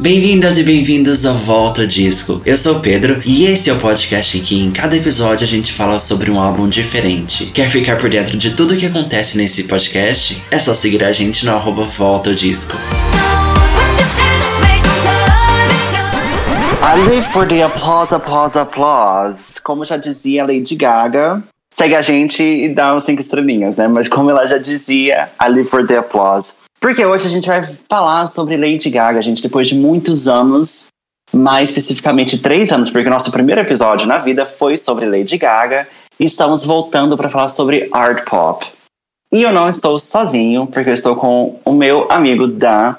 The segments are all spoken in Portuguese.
Bem-vindas e bem-vindos ao Volta Disco. Eu sou o Pedro e esse é o podcast em que em cada episódio a gente fala sobre um álbum diferente. Quer ficar por dentro de tudo o que acontece nesse podcast? É só seguir a gente no arroba Volta Disco. I live for the applause, applause, applause. Como já dizia Lady Gaga, segue a gente e dá uns cinco estrelinhas, né? Mas como ela já dizia, I live for the applause. Porque hoje a gente vai falar sobre Lady Gaga, gente, depois de muitos anos, mais especificamente três anos, porque o nosso primeiro episódio na vida foi sobre Lady Gaga, e estamos voltando para falar sobre art pop. E eu não estou sozinho, porque eu estou com o meu amigo Dan,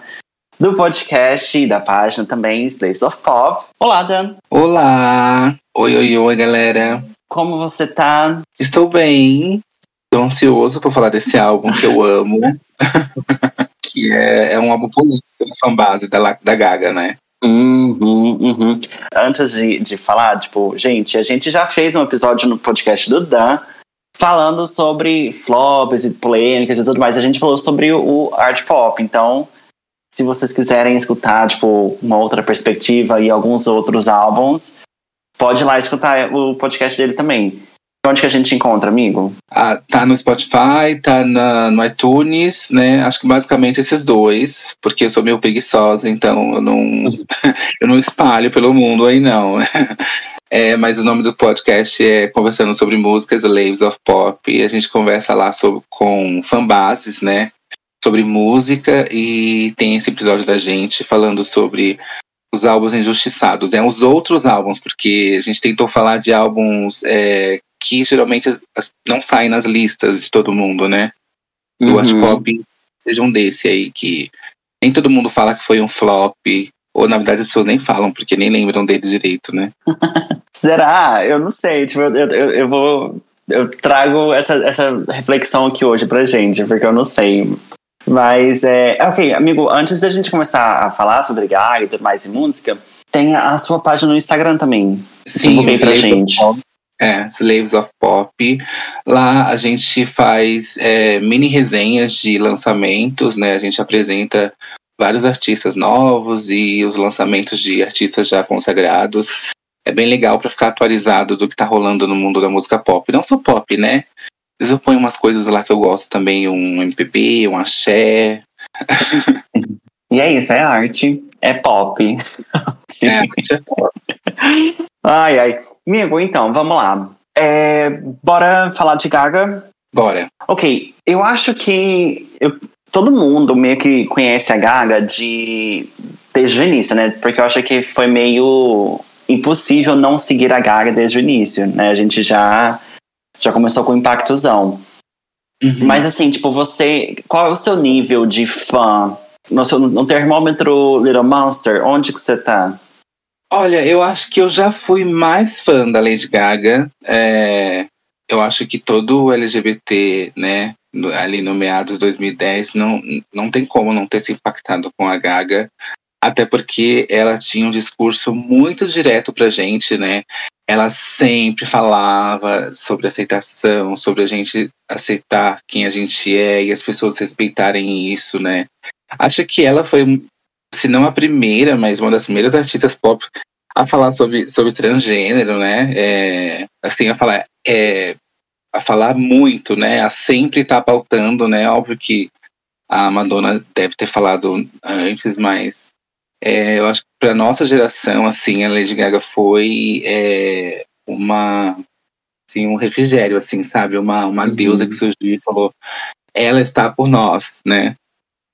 do podcast e da página também, Slaves of Pop. Olá, Dan. Olá! Oi, oi, oi, galera. Como você tá? Estou bem. Estou ansioso por falar desse álbum que eu amo. que é, é um álbum político da fanbase da, da Gaga, né? Uhum, uhum. Antes de, de falar, tipo, gente, a gente já fez um episódio no podcast do Dan falando sobre flops e polêmicas e tudo mais. A gente falou sobre o art pop, então se vocês quiserem escutar, tipo, uma outra perspectiva e alguns outros álbuns, pode ir lá escutar o podcast dele também. Onde que a gente encontra, amigo? Ah, tá no Spotify, tá na, no iTunes, né? Acho que basicamente esses dois, porque eu sou meio preguiçosa, então eu não, eu não espalho pelo mundo aí, não. É, mas o nome do podcast é Conversando sobre Músicas, Laves of Pop, e a gente conversa lá sobre, com fanbases, né? Sobre música, e tem esse episódio da gente falando sobre os álbuns injustiçados. É os outros álbuns, porque a gente tentou falar de álbuns é, que geralmente não saem nas listas de todo mundo, né? Uhum. O Art Pop seja um desse aí que nem todo mundo fala que foi um flop, ou na verdade as pessoas nem falam, porque nem lembram dele direito, né? Será? Eu não sei. Tipo, eu, eu, eu vou. Eu trago essa, essa reflexão aqui hoje pra gente, porque eu não sei. Mas, é, ok, amigo, antes da gente começar a falar sobre Gaga e tudo mais em música, tem a sua página no Instagram também. Sim, Divulguei pra gente. É, Slaves of Pop. Lá a gente faz é, mini resenhas de lançamentos, né? A gente apresenta vários artistas novos e os lançamentos de artistas já consagrados. É bem legal para ficar atualizado do que tá rolando no mundo da música pop. Não só pop, né? Às vezes eu ponho umas coisas lá que eu gosto também, um MPB, um axé. E é isso, é arte, é pop. É. Ai, ai. Amigo, então, vamos lá. É, bora falar de Gaga? Bora. Ok, eu acho que eu, todo mundo meio que conhece a Gaga de desde o início, né? Porque eu acho que foi meio impossível não seguir a Gaga desde o início, né? A gente já já começou com impactozão. Uhum. Mas assim, tipo, você, qual é o seu nível de fã? No, seu, no termômetro Little Monster, onde que você tá? Olha, eu acho que eu já fui mais fã da Lady Gaga. É, eu acho que todo LGBT, né, ali no meados de 2010, não, não tem como não ter se impactado com a Gaga. Até porque ela tinha um discurso muito direto pra gente, né? Ela sempre falava sobre aceitação, sobre a gente aceitar quem a gente é e as pessoas respeitarem isso, né? Acho que ela foi se não a primeira, mas uma das primeiras artistas pop a falar sobre, sobre transgênero, né? É, assim, a falar, é, a falar muito, né? A sempre estar tá pautando, né? Óbvio que a Madonna deve ter falado antes, mas é, eu acho que para nossa geração, assim, a Lady Gaga foi é, uma assim, um refrigério, assim, sabe? Uma, uma uhum. deusa que surgiu e falou, ela está por nós, né?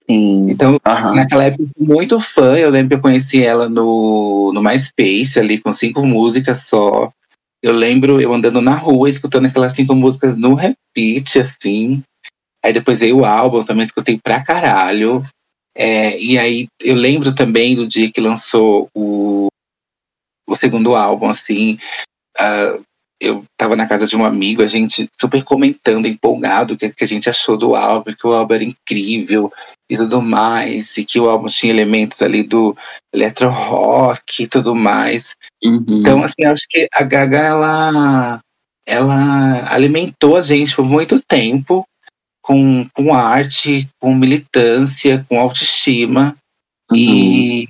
Sim. Então, Uhum. naquela época, eu fui muito fã. Eu lembro que eu conheci ela no, no MySpace, ali com cinco músicas só. Eu lembro eu andando na rua, escutando aquelas cinco músicas no repeat, assim. Aí depois veio o álbum, também escutei pra caralho. É, e aí eu lembro também do dia que lançou o, o segundo álbum, assim. ah, eu tava na casa de um amigo, a gente super comentando, empolgado, o que, que a gente achou do álbum, que o álbum era incrível e tudo mais, e que o álbum tinha elementos ali do electro rock e tudo mais. Uhum. Então, assim, acho que a Gaga, ela, ela alimentou a gente por muito tempo com, com arte, com militância, com autoestima. Uhum. E,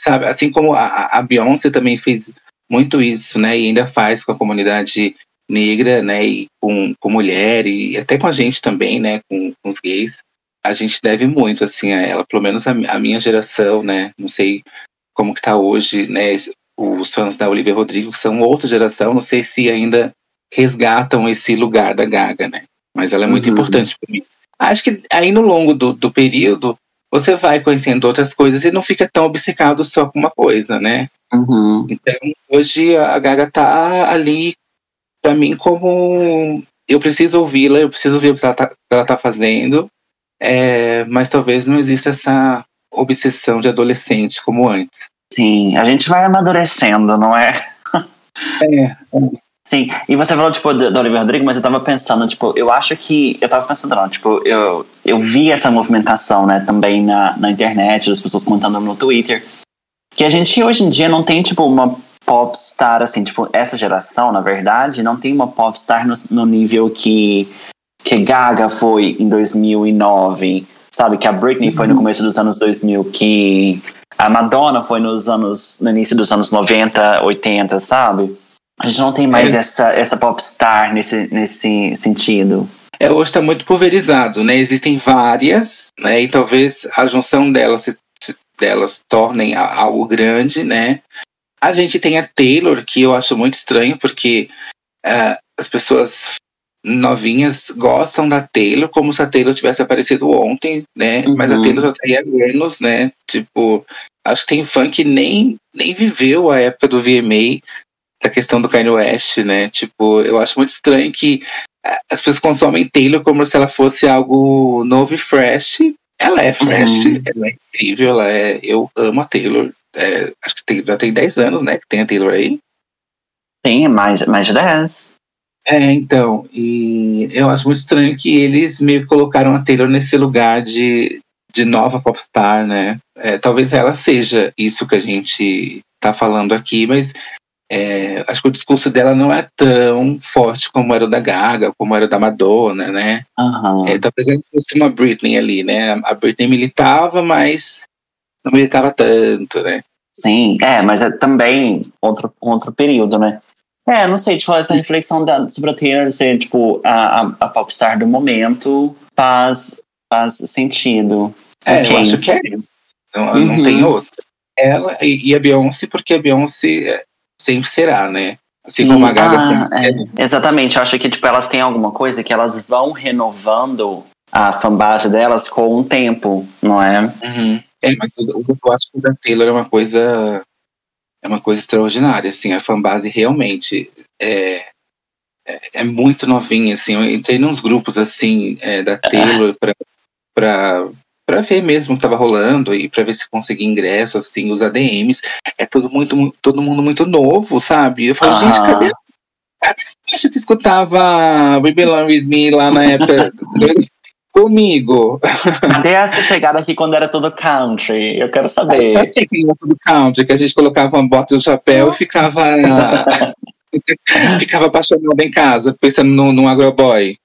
sabe, assim como a, a Beyoncé também fez muito isso, né? E ainda faz com a comunidade negra, né? E com, com mulher, e até com a gente também, né? Com, com os gays. A gente deve muito, assim, a ela. Pelo menos a, a minha geração, né? Não sei como que tá hoje, né? Os fãs da Olivia Rodrigo, que são outra geração, não sei se ainda resgatam esse lugar da Gaga, né? Mas ela é muito uhum. importante para mim. Acho que aí no longo do, do período, você vai conhecendo outras coisas e não fica tão obcecado só com uma coisa, né? Uhum. Então, hoje a Gaga tá ali para mim como eu preciso ouvi-la, eu preciso ver o que ela tá, ela tá fazendo, é, mas talvez não exista essa obsessão de adolescente como antes. Sim, a gente vai amadurecendo, não é? é. é. Sim, e você falou, tipo, do, do Oliver Rodrigo, mas eu tava pensando, tipo, eu acho que. Eu tava pensando, não, tipo, eu, eu vi essa movimentação, né, também na, na internet, das pessoas comentando no Twitter, que a gente hoje em dia não tem, tipo, uma popstar, assim, tipo, essa geração, na verdade, não tem uma popstar no, no nível que, que Gaga foi em 2009, sabe? Que a Britney uhum. foi no uhum. começo dos anos 2000, que a Madonna foi nos anos, no início dos anos 90, 80, sabe? A gente não tem mais é. essa, essa popstar nesse, nesse sentido. É, hoje está muito pulverizado, né? Existem várias, né? E talvez a junção delas se, se, delas tornem algo grande, né? A gente tem a Taylor, que eu acho muito estranho, porque uh, as pessoas novinhas gostam da Taylor como se a Taylor tivesse aparecido ontem, né? Uhum. Mas a uhum. Taylor já tá aí há anos, né? Tipo, acho que tem fã que nem, nem viveu a época do VMA, da questão do Kanye West, né? Tipo, eu acho muito estranho que as pessoas consomem Taylor como se ela fosse algo novo e fresh. Ela é fresh, uhum. ela é incrível, ela é. Eu amo a Taylor. É, acho que tem, já tem 10 anos, né? Que tem a Taylor aí. Tem, mais, mais de 10. É, então, e eu acho muito estranho que eles meio que colocaram a Taylor nesse lugar de, de nova popstar, né? É, talvez ela seja isso que a gente tá falando aqui, mas é, acho que o discurso dela não é tão forte como era o da Gaga, como era o da Madonna, né? Uhum. É, talvez ela fosse uma Britney ali, né? A Britney militava, mas não militava tanto, né? Sim, é, mas é também outro, outro período, né? É, não sei, tipo, essa reflexão da, sobre a Taylor ser, tipo, a, a, a popstar do momento faz, faz sentido. É, okay. eu acho que é. Não, uhum. não tem outra. Ela e, e a Beyoncé, porque a Beyoncé sempre será, né? Assim Sim. como a Gaga ah, sempre é. Exatamente, eu acho que, tipo, elas têm alguma coisa que elas vão renovando a fanbase delas com o tempo, não é? Uhum. É, mas o, o, eu acho que o da Taylor é uma coisa é uma coisa extraordinária, assim, a fanbase realmente é, é, é muito novinha, assim, eu entrei nos grupos, assim, é, da Taylor pra, pra, pra ver mesmo o que tava rolando e pra ver se conseguia ingresso, assim, os ADMs, é todo, muito, todo mundo muito novo, sabe? Eu falo, gente, cadê Acho que escutava We Belong With Me lá na época comigo. Cadê essa chegada aqui quando era tudo country? Eu quero saber. Eu que era tudo country, que a gente colocava uma bota e um chapéu e ficava. ficava apaixonado em casa, pensando no, no agroboy.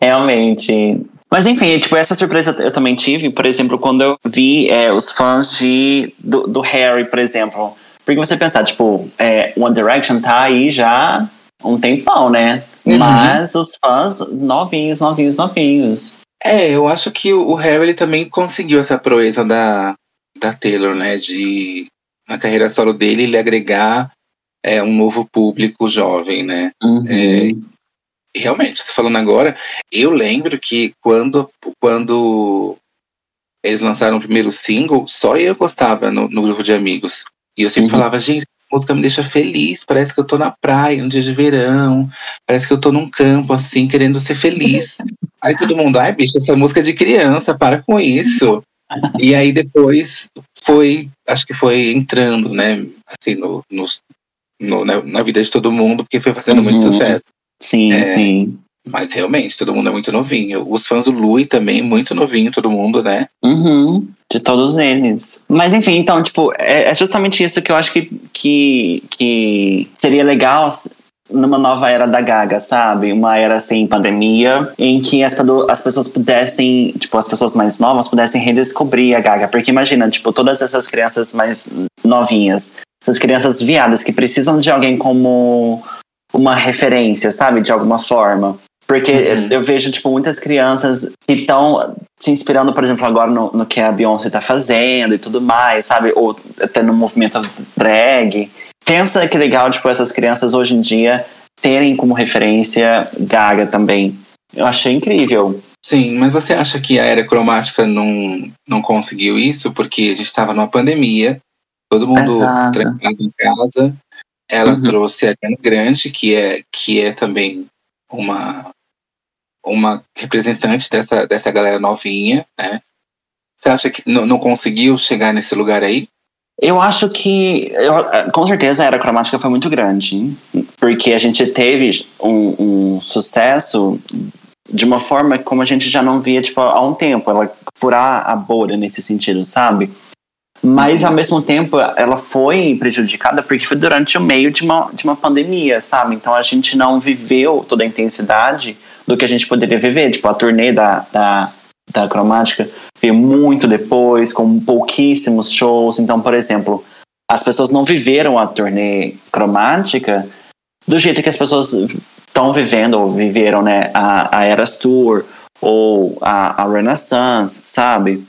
Realmente. Mas enfim, tipo, essa surpresa eu também tive, por exemplo, quando eu vi é, os fãs de, do, do, Harry, por exemplo. Porque você pensar, tipo, é, One Direction tá aí já um tempão, né? Uhum. Mas os fãs novinhos, novinhos, novinhos. É, eu acho que o Harry ele também conseguiu essa proeza da, da Taylor, né? De na carreira solo dele ele agregar é, um novo público jovem, né? Uhum. É, realmente, você falando agora, eu lembro que quando, quando eles lançaram o primeiro single, só eu gostava no, no grupo de amigos. E eu sempre uhum. falava, gente, a música me deixa feliz, parece que eu tô na praia, um dia de verão, parece que eu tô num campo, assim, querendo ser feliz. aí todo mundo, ai, bicho, essa música é de criança, para com isso. e aí depois foi, acho que foi entrando, né, assim, no, no, no na, na, vida de todo mundo, porque foi fazendo uhum. muito sucesso. Sim, é, sim. Mas realmente, todo mundo é muito novinho. Os fãs do Louis também, muito novinho, todo mundo, né? Uhum, de todos eles. Mas enfim, então, tipo, é, é justamente isso que eu acho que, que, que seria legal numa nova era da Gaga, sabe? Uma era sem pandemia, em que as, as pessoas pudessem, tipo, as pessoas mais novas pudessem redescobrir a Gaga. Porque imagina, tipo, todas essas crianças mais novinhas, essas crianças viadas que precisam de alguém como uma referência, sabe? De alguma forma. Porque uhum. eu vejo, tipo, muitas crianças que estão se inspirando, por exemplo, agora no, no que a Beyoncé tá fazendo e tudo mais, sabe? Ou até no movimento drag. Pensa que legal, tipo, essas crianças hoje em dia terem como referência Gaga também. Eu achei incrível. Sim, mas você acha que a era cromática não, não conseguiu isso? Porque a gente estava numa pandemia, todo mundo trancado em casa. Ela uhum. trouxe a Ariana Grande, que é, que é também uma, uma representante dessa, dessa galera novinha, né? Você acha que não, conseguiu chegar nesse lugar aí? Eu acho que, eu, com certeza, a era cromática foi muito grande, porque a gente teve um, um, sucesso de uma forma como a gente já não via tipo, há um tempo, ela furar a bolha nesse sentido, sabe? Mas, ao mesmo tempo, ela foi prejudicada porque foi durante o meio de uma, de uma pandemia, sabe? Então, a gente não viveu toda a intensidade do que a gente poderia viver. Tipo, a turnê da, da, da cromática veio muito depois, com pouquíssimos shows. Então, por exemplo, as pessoas não viveram a turnê cromática do jeito que as pessoas estão vivendo ou viveram, né? A, a Eras Tour ou a, a Renaissance, sabe?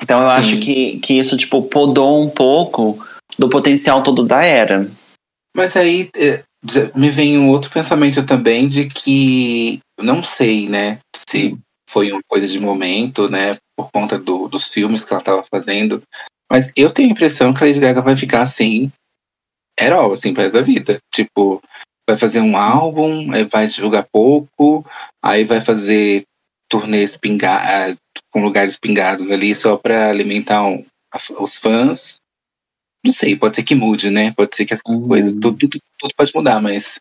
Então eu Sim. acho que, que isso, tipo, podou um pouco do potencial todo da era. Mas aí é, me vem um outro pensamento também de que não sei, né, se foi uma coisa de momento, né, por conta do, dos filmes que ela estava fazendo. Mas eu tenho a impressão que a Lady Gaga vai ficar assim, herói, assim, para essa vida. Tipo, vai fazer um álbum, vai divulgar pouco, aí vai fazer turnês pinga ah, com lugares pingados ali só para alimentar um, os fãs. Não sei, pode ser que mude, né? Pode ser que as uhum. coisas, tudo, tudo, tudo, pode mudar, mas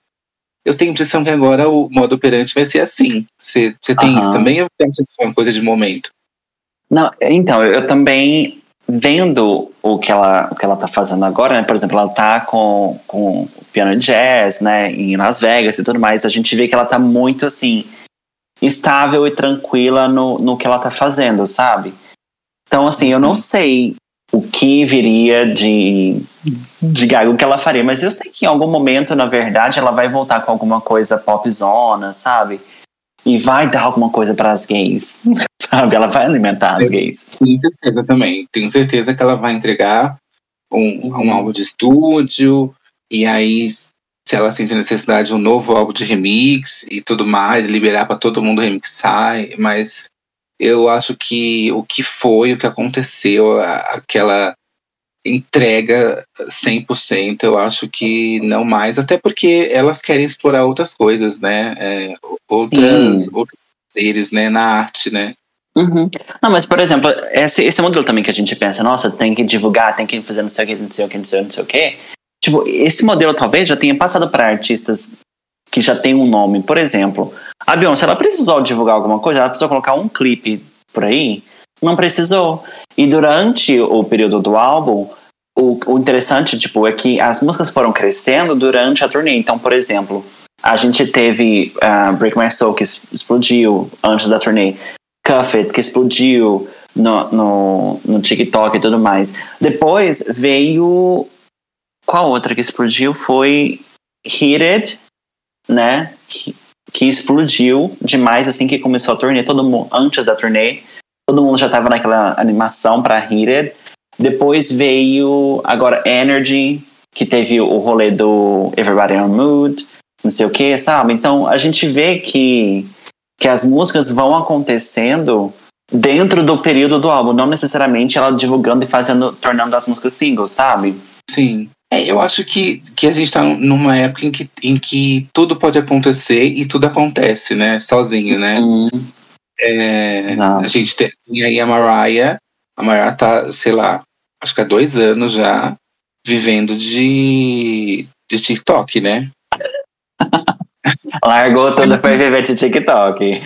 eu tenho a impressão que agora o modo operante vai ser assim. Você tem uhum. isso também ou pensa que foi uma coisa de momento? Não, então, eu também vendo o que ela o que ela tá fazendo agora, né? Por exemplo, ela tá com, com piano jazz, né, em Las Vegas e tudo mais, a gente vê que ela tá muito assim estável e tranquila no, no que ela tá fazendo, sabe? Então, assim, eu não uhum. sei o que viria de, de Gaga, o que ela faria, mas eu sei que em algum momento, na verdade, ela vai voltar com alguma coisa popzona, sabe? E vai dar alguma coisa para as gays, sabe? Ela vai alimentar as gays. Tenho certeza também. Tenho certeza que ela vai entregar um, um álbum de estúdio, e aí se ela sente necessidade de um novo álbum de remix e tudo mais, liberar para todo mundo remixar, mas eu acho que o que foi, o que aconteceu, aquela entrega 100%, eu acho que não mais, até porque elas querem explorar outras coisas, né? É, outras, outros seres, né? Na arte, né? Uhum. Não, mas por exemplo, esse, esse modelo também que a gente pensa, nossa, tem que divulgar, tem que fazer não sei o que, não sei o que, não sei, não sei o que. Tipo, esse modelo talvez já tenha passado para artistas que já tem um nome. Por exemplo, a Beyoncé, ela precisou divulgar alguma coisa, ela precisou colocar um clipe por aí? Não precisou. E durante o período do álbum, o, o interessante, tipo, é que as músicas foram crescendo durante a turnê. Então, por exemplo, a gente teve uh, Break My Soul, que explodiu antes da turnê. Cuff It, que explodiu no, no, no TikTok e tudo mais. Depois veio qual outra que explodiu foi Heated, né? Que, que explodiu demais assim que começou a turnê. Todo mundo, antes da turnê, todo mundo já tava naquela animação para Heated. Depois veio agora Energy, que teve o rolê do Everybody on Mood, não sei o que, sabe? Então a gente vê que, que as músicas vão acontecendo dentro do período do álbum, não necessariamente ela divulgando e fazendo, tornando as músicas singles, sabe? Sim. É, eu acho que, que a gente está numa época em que, em que tudo pode acontecer e tudo acontece, né? Sozinho, né? Uhum. É, a gente tem aí a Mariah. A Mariah tá, sei lá, acho que há dois anos já vivendo de, de TikTok, né? Largou tudo para viver de TikTok.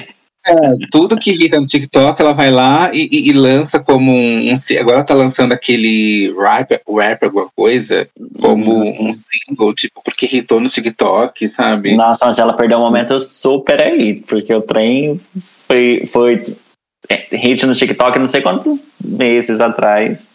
É, tudo que irrita no TikTok, ela vai lá e, e, e lança como um, um, Agora tá lançando aquele rap, rap alguma coisa, como uhum. um single, tipo, porque irritou no TikTok, sabe? Nossa, mas ela perdeu um momento super aí, porque o trem foi, foi hit no TikTok não sei quantos meses atrás.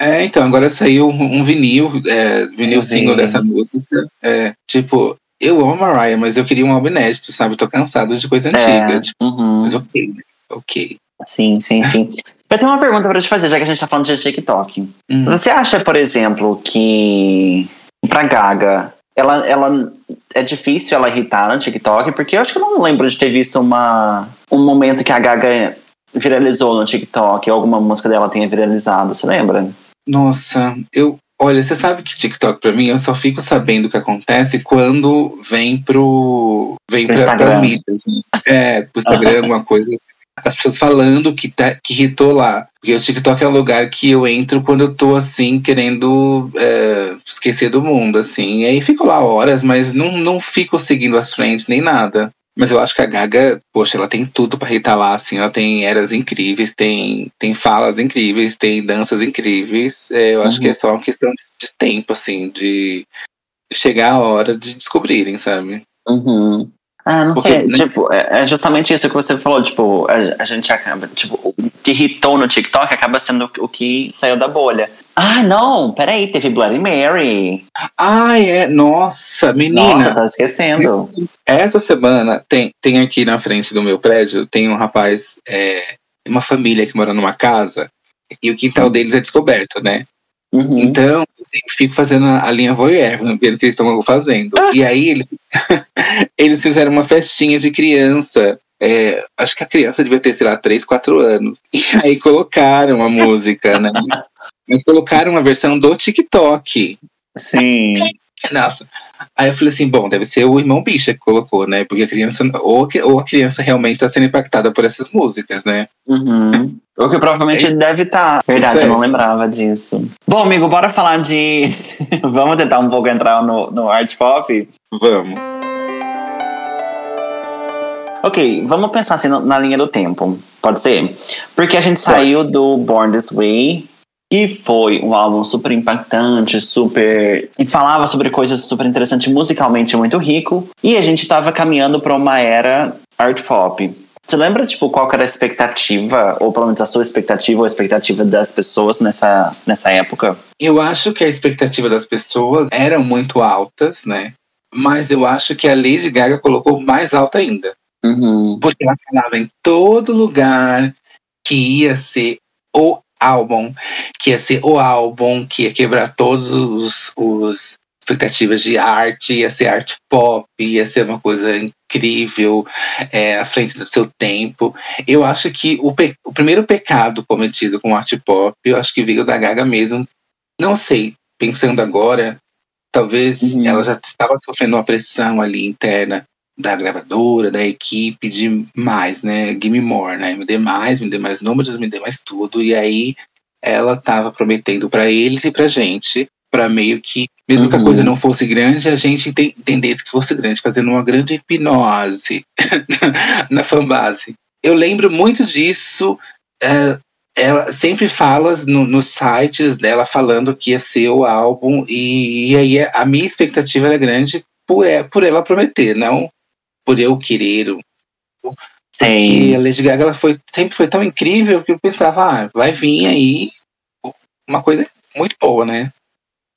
É, então, agora saiu um, um vinil, é, vinil single dessa música. É, tipo, eu amo a Mariah, mas eu queria um álbum inédito, sabe? Eu tô cansado de coisa antiga. É, tipo, uhum. Mas ok, né? ok. Sim, sim, sim. eu tenho uma pergunta pra te fazer, já que a gente tá falando de TikTok. Uhum. Você acha, por exemplo, que pra Gaga, ela, ela é difícil ela irritar no TikTok? Porque eu acho que eu não lembro de ter visto uma, um momento que a Gaga viralizou no TikTok, ou alguma música dela tenha viralizado, você lembra? Nossa, eu, Olha, você sabe que TikTok para mim eu só fico sabendo o que acontece quando vem pro vem para as mídias. Né? É, pro Instagram, alguma coisa. As pessoas falando que tá, que irritou lá. Porque o TikTok é o lugar que eu entro quando eu tô assim, querendo é, esquecer do mundo, assim. E aí fico lá horas, mas não, não fico seguindo as trends nem nada. Mas eu acho que a Gaga, poxa, ela tem tudo para irritar lá, assim. Ela tem eras incríveis, tem, tem falas incríveis, tem danças incríveis. É, eu acho uhum. que é só uma questão de, de tempo, assim, de chegar a hora de descobrirem, sabe? Uhum. Ah, não Porque, sei. Né? Tipo, é, é, justamente isso que você falou. Tipo, a, a, gente acaba. Tipo, o que irritou no TikTok acaba sendo o que saiu da bolha. Ah, não, peraí, teve Bloody Mary. Ah, é. Nossa, menina. Nossa, tá esquecendo. Essa semana tem, tem aqui na frente do meu prédio, tem um rapaz, é, uma família que mora numa casa, e o quintal deles é descoberto, né? Uhum. Então, assim, fico fazendo a, linha voyeur, vendo o que eles estão fazendo. Ah. E aí eles, eles fizeram uma festinha de criança. É, acho que a criança devia ter, sei lá, 3, 4 anos. E aí colocaram a música, né? Mas colocaram uma versão do TikTok. Sim. Nossa. Aí eu falei assim, bom, deve ser o irmão bicha que colocou, né? Porque a criança, ou, ou a criança realmente está sendo impactada por essas músicas, né? Uhum. Ou que provavelmente ele deve estar. Tá. Verdade, eu não lembrava disso. Bom, amigo, bora falar de. Vamos tentar um pouco entrar no, no art pop? Vamos. Ok, vamos pensar assim na linha do tempo. Pode ser? Porque a gente saiu do Born This Way que foi um álbum super impactante, super. e falava sobre coisas super interessantes, musicalmente muito rico. E a gente estava caminhando para uma era art pop. Você lembra, tipo, qual era a expectativa, ou pelo menos a sua expectativa, ou a expectativa das pessoas nessa, nessa época? Eu acho que a expectativa das pessoas eram muito altas, né? Mas eu acho que a Lady Gaga colocou mais alta ainda. Uhum. Porque ela falava em todo lugar que ia ser o álbum, que ia ser o álbum, que ia quebrar todos os, os expectativas de arte, ia ser arte pop, ia ser uma coisa incrível, é, à frente do seu tempo. Eu acho que o, o primeiro pecado cometido com arte pop, eu acho que veio da Gaga mesmo. Não sei, pensando agora, talvez uhum. ela já estava sofrendo uma pressão ali interna da gravadora, da equipe, de mais, né? Give me more, né? Me dê mais, me dê mais números, me dê mais tudo. E aí ela tava prometendo para eles e pra gente, para meio que, mesmo uhum. que a coisa uhum. não fosse grande, a gente entendesse que fosse grande, fazendo uma grande hipnose na fanbase. Eu lembro muito disso. É, ela sempre fala no, nos sites dela falando que ia ser o álbum, e, e aí a minha expectativa era grande por, é, por ela prometer, não por eu querer. Sim. a Lady Gaga ela foi, sempre foi tão incrível que eu pensava, ah, vai vir aí uma coisa muito boa, né?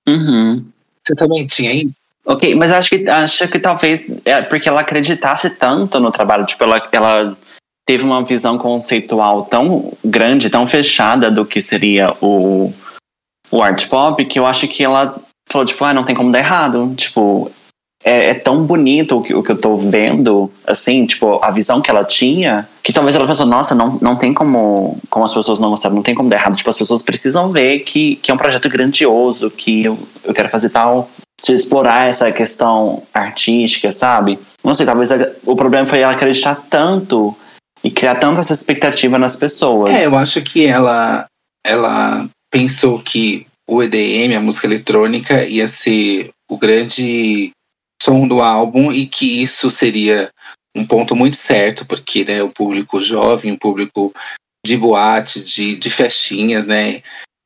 Uhum. Você também tinha isso? Ok, mas acho que acho que talvez é porque ela acreditasse tanto no trabalho, tipo, ela, ela teve uma visão conceitual tão grande, tão fechada do que seria o, o art pop, que eu acho que ela falou, tipo, ah, não tem como dar errado. Tipo, é, é, tão bonito o que, o que eu tô vendo, assim, tipo, a visão que ela tinha, que talvez ela pensou, nossa, não, não tem como, como as pessoas não gostaram, não tem como dar errado. Tipo, as pessoas precisam ver que, que é um projeto grandioso, que eu, eu quero fazer tal, explorar essa questão artística, sabe? Não sei, talvez a, o problema foi ela acreditar tanto e criar tanta essa expectativa nas pessoas. É, eu acho que ela, ela pensou que o EDM, a música eletrônica, ia ser o grande som do álbum e que isso seria um ponto muito certo, porque né, o público jovem, o público de boate, de, de festinhas, né?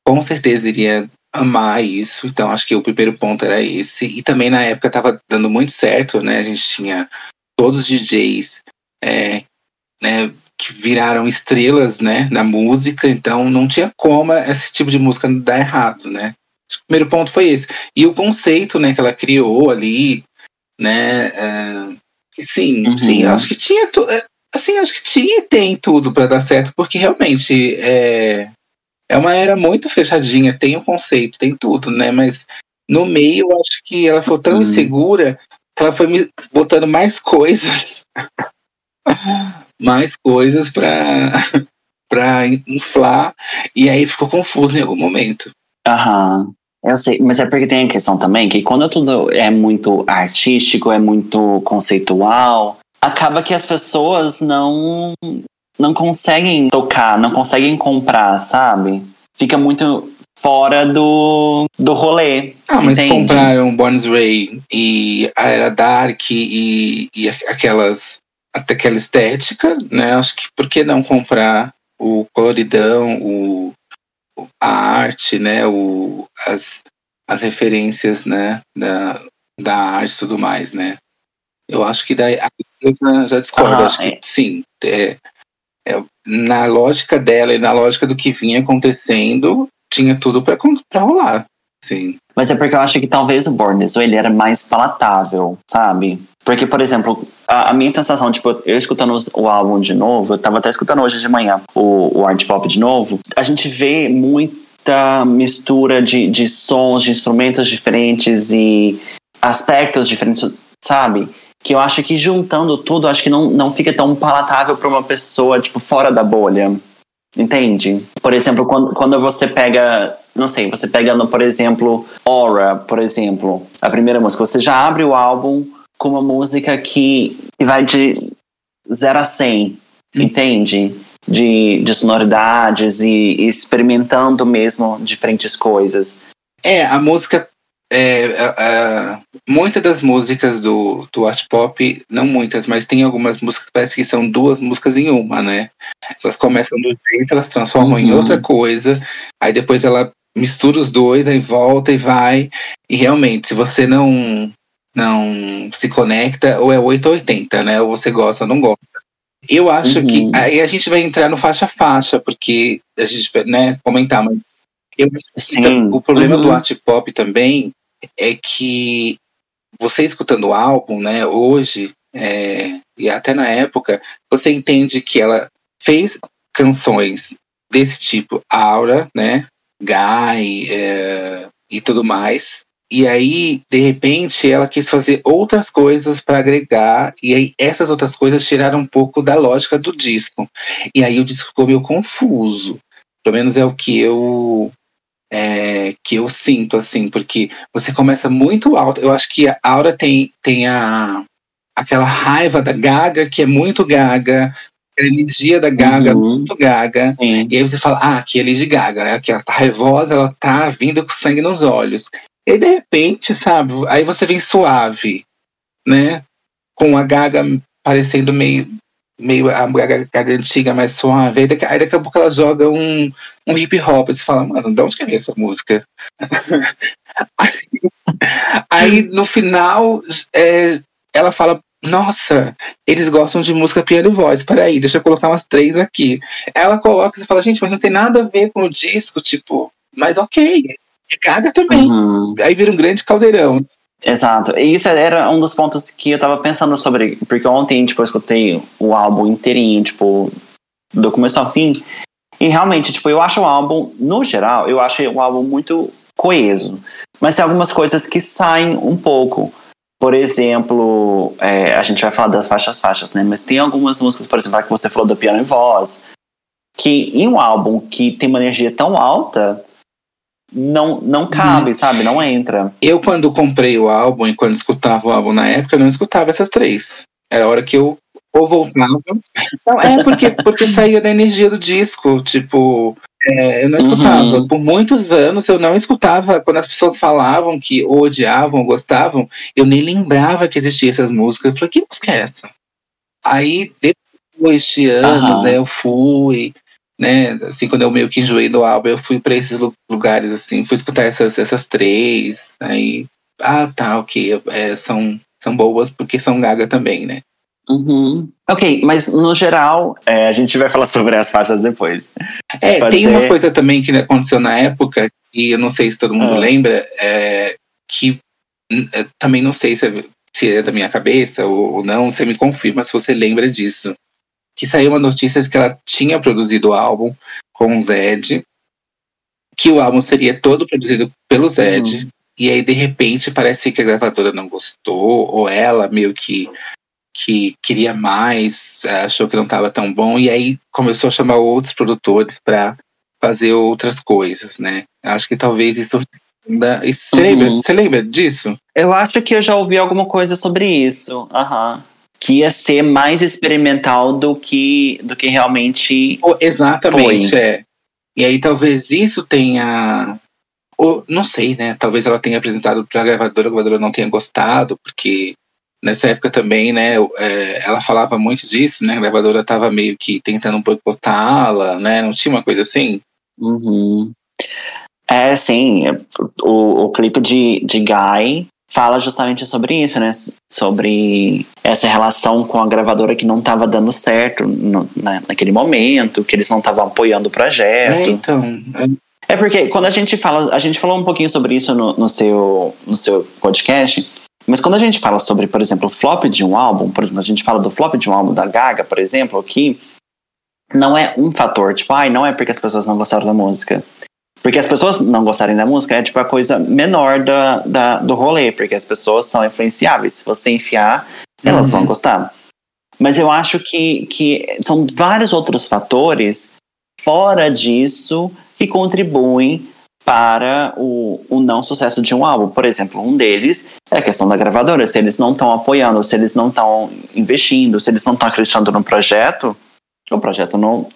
Com certeza iria amar isso. Então acho que o primeiro ponto era esse. E também na época estava dando muito certo, né? A gente tinha todos os DJs é, né, que viraram estrelas, né, na música. Então não tinha como esse tipo de música dar errado, né? O primeiro ponto foi esse. E o conceito, né, que ela criou ali, né? É, sim, uhum. sim, acho que tinha tudo. É, assim, acho que tinha e tem tudo para dar certo, porque realmente é, é uma era muito fechadinha, tem o conceito, tem tudo, né? Mas no meio, eu acho que ela foi tão uhum. insegura que ela foi me botando mais coisas. mais coisas para para inflar e aí ficou confuso em algum momento. Aham. Eu sei, mas é porque tem a questão também que quando tudo é muito artístico, é muito conceitual, acaba que as pessoas não não conseguem tocar, não conseguem comprar, sabe? Fica muito fora do, do rolê. Ah, mas entende? compraram Bones Ray e a Era Dark e, e aquelas até aquela estética, né? Acho que por que não comprar o coloridão, o, a arte, né? O, as, as referências, né? Da, da arte e tudo mais, né? Eu acho que daí eu já, já discordo. acho que é. sim. É, é, na lógica dela e na lógica do que vinha acontecendo, tinha tudo para rolar. Sim. Mas é porque eu acho que talvez o Born This Way, ele era mais palatável, sabe? Porque, por exemplo, a, a minha sensação, tipo, eu escutando o álbum de novo, eu tava até escutando hoje de manhã o, o art pop de novo, a gente vê muita mistura de, de sons, de instrumentos diferentes e aspectos diferentes, sabe? Que eu acho que juntando tudo, acho que não, não fica tão palatável para uma pessoa, tipo, fora da bolha. Entende? Por exemplo, quando, quando você pega não sei, você pega, por exemplo, Aura, por exemplo, a primeira música, você já abre o álbum com uma música que, que vai de 0 a 100, hum. entende? De, de sonoridades e, e experimentando mesmo diferentes coisas. É, a música é, é, é, muitas das músicas do, do art pop, não muitas, mas tem algumas músicas que parece que são duas músicas em uma, né? Elas começam do jeito, elas transformam uhum. em outra coisa, aí depois ela mistura os dois, aí volta e vai. E realmente, se você não não se conecta, ou é 8 ou 80, né? Ou você gosta ou não gosta. Eu acho uhum. que aí a gente vai entrar no faixa faixa, porque a gente vai né, comentar, mas eu acho que o problema uhum. do art pop também é que você escutando o álbum, né, hoje, é, e até na época, você entende que ela fez canções desse tipo, Aura, né, Guy é, e tudo mais. E aí, de repente, ela quis fazer outras coisas para agregar, e aí essas outras coisas tiraram um pouco da lógica do disco. E aí o disco ficou meio confuso. Pelo menos é o que eu é, que eu sinto, assim, porque você começa muito alto. Eu acho que a Aura tem, tem a, aquela raiva da Gaga, que é muito Gaga, energia da Gaga, uhum. muito Gaga. Sim. E aí você fala, ah, aqui é Lady Gaga, né? Que ela tá raivosa, ela tá vindo com sangue nos olhos. E de repente, sabe, aí você vem suave, né? Com a Gaga parecendo meio meio a Gaga, Gaga antiga, mais suave. Aí daqui, aí daqui a pouco ela joga um, um hip hop. E você fala, mano, de onde que é essa música? aí no final é, ela fala, nossa, eles gostam de música piano e voz. Peraí, deixa eu colocar umas três aqui. Ela coloca e fala, gente, mas não tem nada a ver com o disco, tipo, mas ok. E Gaga também. Uhum. Aí vira um grande caldeirão. Exato. E isso era um dos pontos que eu tava pensando sobre. Porque ontem, tipo, eu escutei o álbum inteirinho, tipo, do começo ao fim. E realmente, tipo, eu acho o álbum, no geral, eu acho o álbum muito coeso. Mas tem algumas coisas que saem um pouco. Por exemplo, é, a gente vai falar das faixas faixas, né? Mas tem algumas músicas, por exemplo, que você falou do piano e voz, que em um álbum que tem uma energia tão alta, não, não cabe, sabe? Não entra. Eu, quando comprei o álbum e quando escutava o álbum na época, eu não escutava essas três. Era a hora que eu ou voltava. Não, é porque, porque saía da energia do disco. Tipo, é, eu não escutava. Uhum. Por muitos anos eu não escutava. Quando as pessoas falavam que odiavam, gostavam, eu nem lembrava que existia essas músicas. Eu falei, que música é essa? Aí, depois de anos, Aham. eu fui, né? Assim, quando eu meio que enjoei do álbum, eu fui pra esses lu- lugares, assim, fui escutar essas, essas três. Aí, ah, tá, ok. é, são, são boas porque são gaga também, né? Uhum. Ok, mas no geral, é, a gente vai falar sobre as faixas depois. É, Pode tem uma ser. coisa também que aconteceu na época, e eu não sei se todo mundo Ah. lembra, é, que hum, eu também não sei se é, se é da minha cabeça ou, ou não, você me confirma se você lembra disso. Que saiu uma notícia de que ela tinha produzido o álbum com o Zed, que o álbum seria todo produzido pelo Zed, e aí de repente parece que a gravadora não gostou, ou ela meio que que queria mais, achou que não estava tão bom, e aí começou a chamar outros produtores para fazer outras coisas, né? Acho que talvez isso. da- e Você Uhum. lembra, você lembra disso? Eu acho que eu já ouvi alguma coisa sobre isso. Aham. Que ia ser mais experimental do que, do que realmente. Ou- exatamente, Foi. é. E aí talvez isso tenha. Ou, não sei, né? Talvez ela tenha apresentado para a gravadora, a gravadora não tenha gostado, porque nessa época também, né? é, ela falava muito disso, né? A gravadora estava meio que tentando boicotá-la, né? Não tinha uma coisa assim? Uhum. É, sim. O, o clipe de, de Guy fala justamente sobre isso, né? Sobre essa relação com a gravadora que não estava dando certo no- na, naquele momento, que eles não estavam apoiando o É, projeto. então. é, É porque quando a gente fala, a gente falou um pouquinho sobre isso no, no seu, no seu podcast, mas quando a gente fala sobre, por exemplo, o flop de um álbum, por exemplo, a gente fala do flop de um álbum da Gaga, por exemplo, que não é um fator, tipo, ai, não é porque as pessoas não gostaram da música. Porque as pessoas não gostarem da música é tipo a coisa menor da, da, do rolê, porque as pessoas são influenciáveis. Se você enfiar, elas Uhum. vão gostar. Mas eu acho que, que são vários outros fatores fora disso que contribuem para o, o não sucesso de um álbum. Por exemplo, um deles é a questão da gravadora. Se eles não estão apoiando, se eles não estão investindo, se eles não estão acreditando no projeto, o projeto não,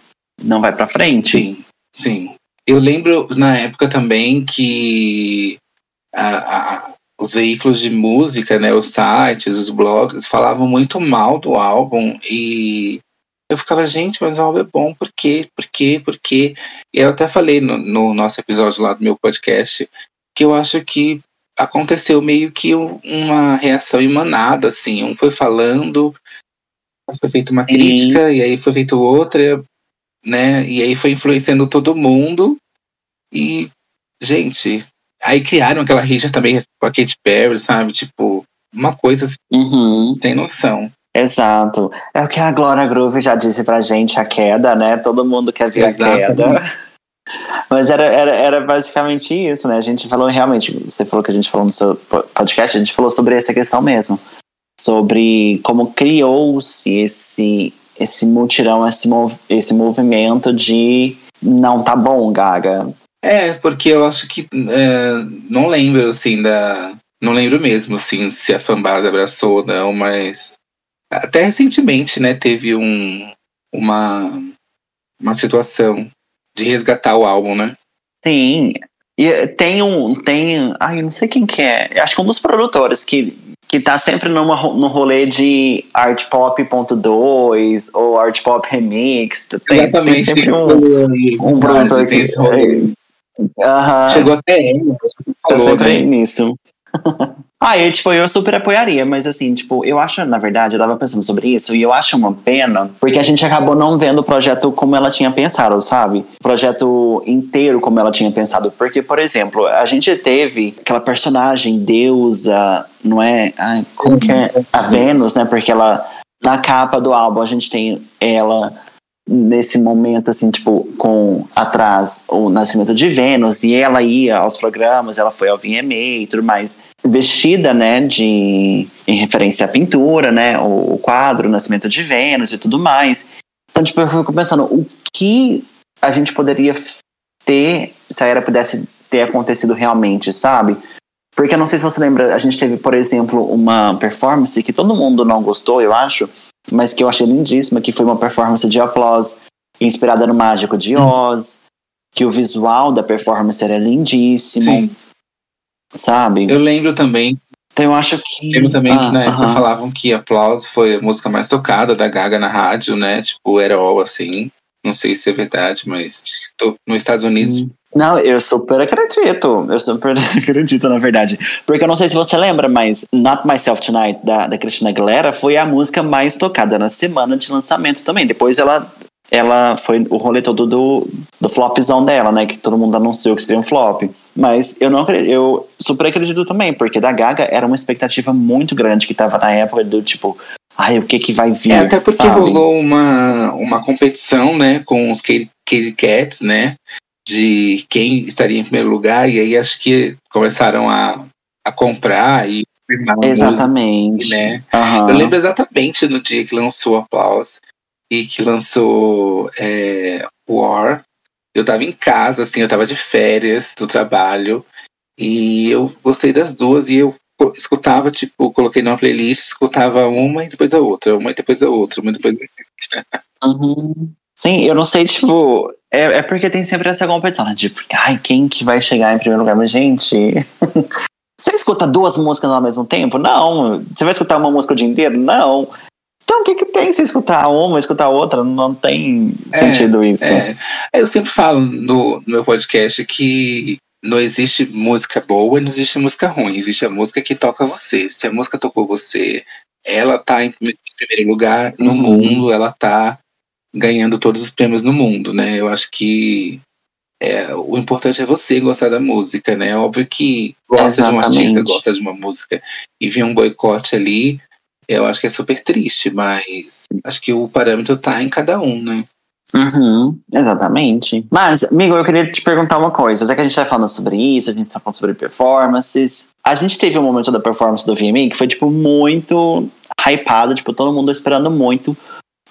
não vai para frente. Sim, sim. Eu lembro na época também que a- a- os veículos de música, né, os sites, os blogs, falavam muito mal do álbum e eu ficava, gente, mas o álbum é bom, por quê? Por quê? Por quê? E eu até falei no, no nosso episódio lá do meu podcast que eu acho que aconteceu meio que um- uma reação emanada, assim, um foi falando, foi feita uma Sim. crítica e aí foi feita outra, né? E aí foi influenciando todo mundo. E, gente, aí criaram aquela rixa também com a Katy Perry, sabe? Tipo, uma coisa assim, Uhum. sem noção. Exato. É o que a Glória Groove já disse pra gente, a queda, né? Todo mundo quer ver a Exatamente. queda. Mas era, era, era basicamente isso, né? A gente falou realmente, você falou que a gente falou no seu po- podcast, a gente falou sobre essa questão mesmo. Sobre como criou-se esse, esse mutirão, esse, mov, esse movimento de não tá bom, Gaga. É, porque eu acho que é, não lembro assim da. Não lembro mesmo assim se a fanbase abraçou ou não, mas até recentemente, né, teve um uma uma situação de resgatar o álbum, né? Sim. E tem um. Tem. Ai, eu não sei quem que é. Acho que um dos produtores que, que tá sempre numa, no rolê de Art Pop ponto dois ou Art Pop Remix. Tem, tem Exatamente. sempre um. um, um produtor tem que- esse rolê. Aham. Chegou até ele, Tá falou, sempre né? nisso. ah, eu, tipo, eu super apoiaria, mas assim, tipo, eu acho, na verdade, eu tava pensando sobre isso e eu acho uma pena, porque a gente acabou não vendo o projeto como ela tinha pensado, sabe? O projeto inteiro como ela tinha pensado. Porque, por exemplo, a gente teve aquela personagem deusa, não é? Ai, como que é? A Vênus, né? Porque ela, na capa do álbum, a gente tem ela nesse momento, assim, tipo, com atrás o nascimento de Vênus, e ela ia aos programas, ela foi ao VMA e tudo mais, vestida, né, de, em referência à pintura, né, o, o quadro, o nascimento de Vênus e tudo mais. Então, tipo, eu fico pensando, o que a gente poderia ter se a era pudesse ter acontecido realmente, sabe? Porque eu não sei se você lembra, a gente teve, por exemplo, uma performance que todo mundo não gostou, eu acho, mas que eu achei lindíssima, que foi uma performance de Applause, inspirada no Mágico de Oz, que o visual da performance era lindíssimo, Sim. sabe? Eu lembro também Então eu acho que. Lembro também Ah, que na época aham. falavam que Applause foi a música mais tocada da Gaga na rádio, né? Tipo, era all assim. Não sei se é verdade, mas tô nos Estados Unidos. Não, eu super acredito. Eu super acredito, na verdade. Porque eu não sei se você lembra, mas Not Myself Tonight, da, da Christina Aguilera, foi a música mais tocada na semana de lançamento também. Depois ela, ela foi o rolê todo do, do flopzão dela, né? Que todo mundo anunciou que seria um flop. Mas eu não eu super acredito também, porque da Gaga era uma expectativa muito grande que tava na época do tipo, ai, o que que vai vir? É, até porque sabe? rolou uma, uma competição, né, com os Katy Cats, né, de quem estaria em primeiro lugar, e aí acho que começaram a, a comprar e a música, Exatamente. né. Aham. Eu lembro exatamente no dia que lançou Applause e que lançou é, War. Eu tava em casa, assim, eu tava de férias do trabalho e eu gostei das duas e eu escutava, tipo, coloquei numa playlist, escutava uma e depois a outra, uma e depois a outra, uma e depois a outra. Uhum. Sim, eu não sei, tipo. É, é porque tem sempre essa competição, né? Tipo, ai, quem que vai chegar em primeiro lugar? Mas, gente. Você escuta duas músicas ao mesmo tempo? Não. Você vai escutar uma música o dia inteiro? Não. Então, o que, que tem se escutar uma, escutar outra? Não tem É, sentido isso. É, eu sempre falo no, no meu podcast que não existe música boa e não existe música ruim. Existe a música que toca você. Se a música tocou você, ela tá em em primeiro lugar no Uhum. mundo, ela tá ganhando todos os prêmios no mundo, né? Eu acho que é, o importante é você gostar da música, né? Óbvio que gosta de um artista, gosta de uma música e vir um boicote ali, eu acho que é super triste, mas acho que o parâmetro tá em cada um, né? Uhum, exatamente. Mas, amigo, eu queria te perguntar uma coisa. Já que a gente tá falando sobre isso, a gente tá falando sobre performances. A gente teve um momento da performance do VMA que foi, tipo, muito hypado, tipo, todo mundo esperando muito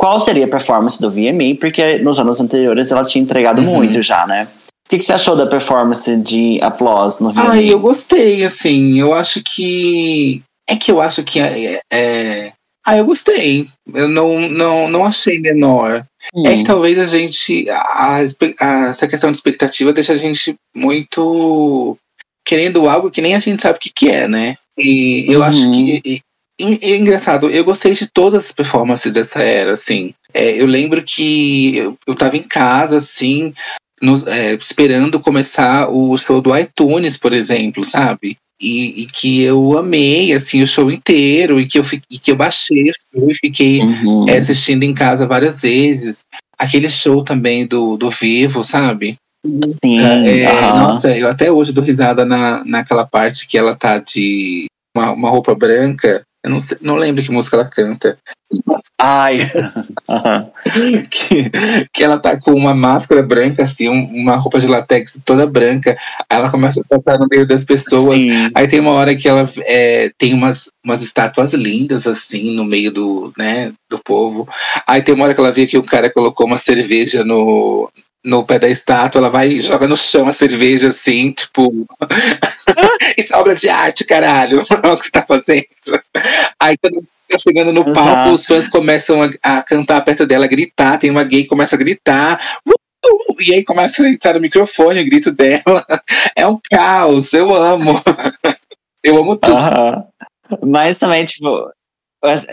qual seria a performance do VMA, porque nos anos anteriores ela tinha entregado Uhum. muito já, né? O que, que você achou da performance de Applause no VMA? Ah, eu gostei, assim, eu acho que. É que eu acho que é. é- Ah, eu gostei. Eu não, não, não achei menor. Hum, É que talvez a gente. A, a essa questão de expectativa deixa a gente muito querendo algo que nem a gente sabe o que, que é, né? E eu Uhum. acho que. E- é engraçado, eu gostei de todas as performances dessa era, assim. É, eu lembro que eu, eu tava em casa, assim, nos- é, esperando começar o show do iTunes, por exemplo, sabe? E, e que eu amei, assim, o show inteiro, e que eu, e que eu baixei o show e fiquei uhum. é, assistindo em casa várias vezes. Aquele show também do, do Vivo, sabe? Sim, É, aham. Nossa, eu até hoje dou risada na, naquela parte que ela tá de uma, uma roupa branca. Eu não, sei- não lembro que música ela canta. Ai. Que, que ela tá com uma máscara branca, assim, um- uma roupa de latex toda branca. Aí ela começa a tocar no meio das pessoas. Sim. Aí tem uma hora que ela é, tem umas, umas estátuas lindas, assim, no meio do, né, do povo. Aí tem uma hora que ela vê que o cara colocou uma cerveja no, no pé da estátua, ela vai e joga no chão a cerveja, assim, tipo. Isso é obra de arte, caralho. o que você tá fazendo? Aí quando tá chegando no palco, Exato. os fãs começam a, a cantar perto dela, a gritar. Tem uma gay que começa a gritar. "Uh!" E aí começa a entrar no microfone o grito dela. É um caos, eu amo. Eu amo tudo. Mas também, tipo.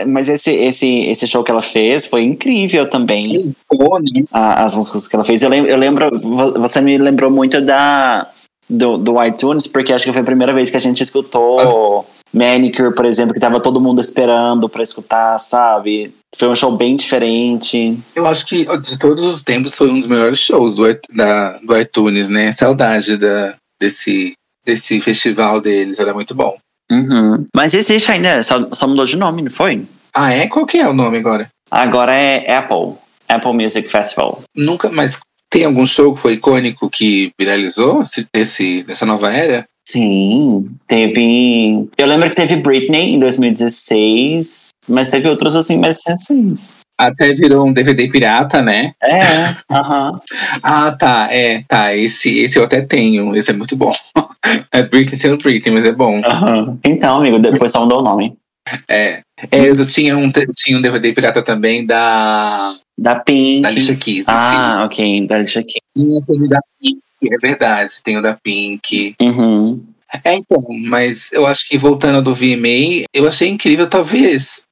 Mas esse, esse, esse show que ela fez foi incrível também. Icone. a- as músicas que ela fez. Eu lembro, eu lembro vo- você me lembrou muito da do, do iTunes, porque acho que foi a primeira vez que a gente escutou Manicure, por exemplo, que tava todo mundo esperando pra escutar, sabe? Foi um show bem diferente. Eu acho que de todos os tempos foi um dos melhores shows do, da, do iTunes, né? Saudade da, desse, desse festival deles, era muito bom. Uhum. Mas existe ainda, só, só mudou de nome, não foi? Ah, é? Qual que é o nome agora? Agora é Apple. Apple Music Festival. Nunca, mas tem algum show que foi icônico que viralizou esse, nessa nova era? Sim, teve. Eu lembro que teve Britney em 2016, mas teve outros assim mais recentes. Até virou um DVD pirata, né? É, aham. Ah, tá, é, tá. Esse, esse eu até tenho, esse é muito bom. É Britney sendo Britney, mas é bom. aham. Então, amigo, depois só mudou o nome. É. É, eu tinha um, tinha um DVD pirata também da, Da Pink. da Keys. do Ah, ok, da Alicia Keys. Tinha da Pink, é verdade. Tem o da Pink. Uhum. É, então, mas eu acho que voltando do VMA, eu achei incrível, talvez,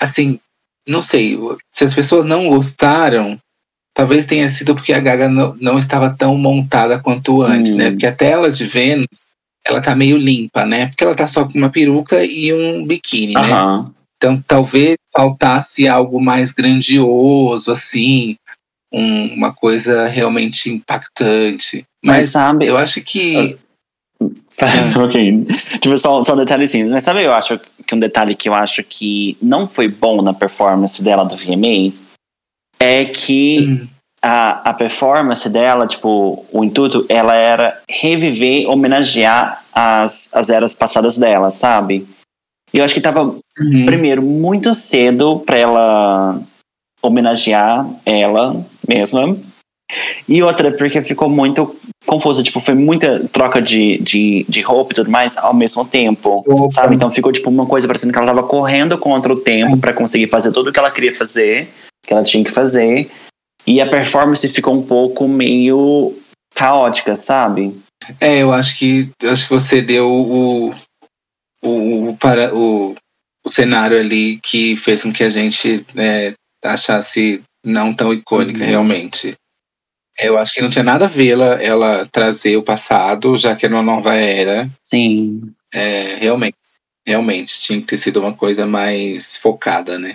assim, não sei, se as pessoas não gostaram, talvez tenha sido porque a Gaga não, não estava tão montada quanto antes, né? Hum. Porque a tela de Vênus, ela tá meio limpa, né? Porque ela tá só com uma peruca e um biquíni, né? Aham. Então talvez faltasse algo mais grandioso, assim, um- uma coisa realmente impactante. Mas Mas sabe. eu acho que. ok. Tipo, só, só um detalhezinho. Mas sabe, eu acho que um detalhe que eu acho que não foi bom na performance dela do VMA é que Hum, a, a performance dela, tipo, o intuito, ela era reviver, homenagear as, as eras passadas dela, sabe? E eu acho que tava, uhum. primeiro, muito cedo pra ela homenagear ela mesma. E outra, porque ficou muito confuso, tipo, foi muita troca de, de, de roupa e tudo mais ao mesmo tempo, Opa. sabe? Então ficou, tipo, uma coisa parecendo que ela tava correndo contra o tempo pra conseguir fazer tudo o que ela queria fazer, que ela tinha que fazer. E a performance ficou um pouco meio caótica, sabe? É, eu acho que eu acho que você deu o, o, o, para, o, o cenário ali que fez com que a gente né, achasse não tão icônica Uhum. realmente. Eu acho que não tinha nada a ver ela, ela trazer o passado, já que era uma nova era. Sim. É, realmente, realmente tinha que ter sido uma coisa mais focada, né?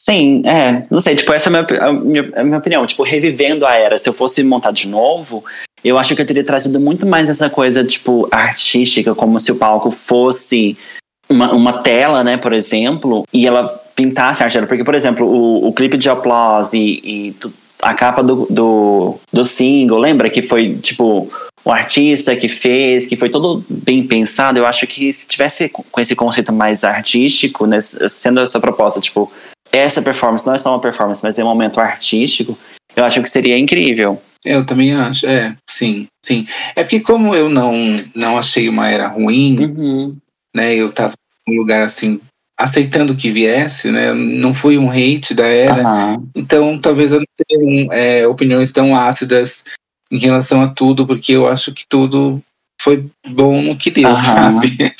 Sim, é. Não sei, tipo, essa é a minha, a minha, a minha opinião. Tipo, revivendo a era, se eu fosse montar de novo, eu acho que eu teria trazido muito mais essa coisa, tipo, artística, como se o palco fosse uma, uma tela, né, por exemplo, e ela pintasse a arte dela. Porque, por exemplo, o, o clipe de Applause e, e a capa do, do, do single, lembra que foi, tipo, o artista que fez, que foi todo bem pensado. Eu acho que se tivesse com esse conceito mais artístico, né, sendo essa proposta, tipo, essa performance não é só uma performance, mas é um momento artístico, eu acho que seria incrível. Eu também acho, é, sim, sim. É porque como eu não, não achei uma era ruim, Uhum. né? Eu tava num lugar assim, aceitando que viesse, né? Não fui um hate da era. Aham. Então talvez eu não tenha é, opiniões tão ácidas em relação a tudo, porque eu acho que tudo foi bom no que deu, Aham. sabe?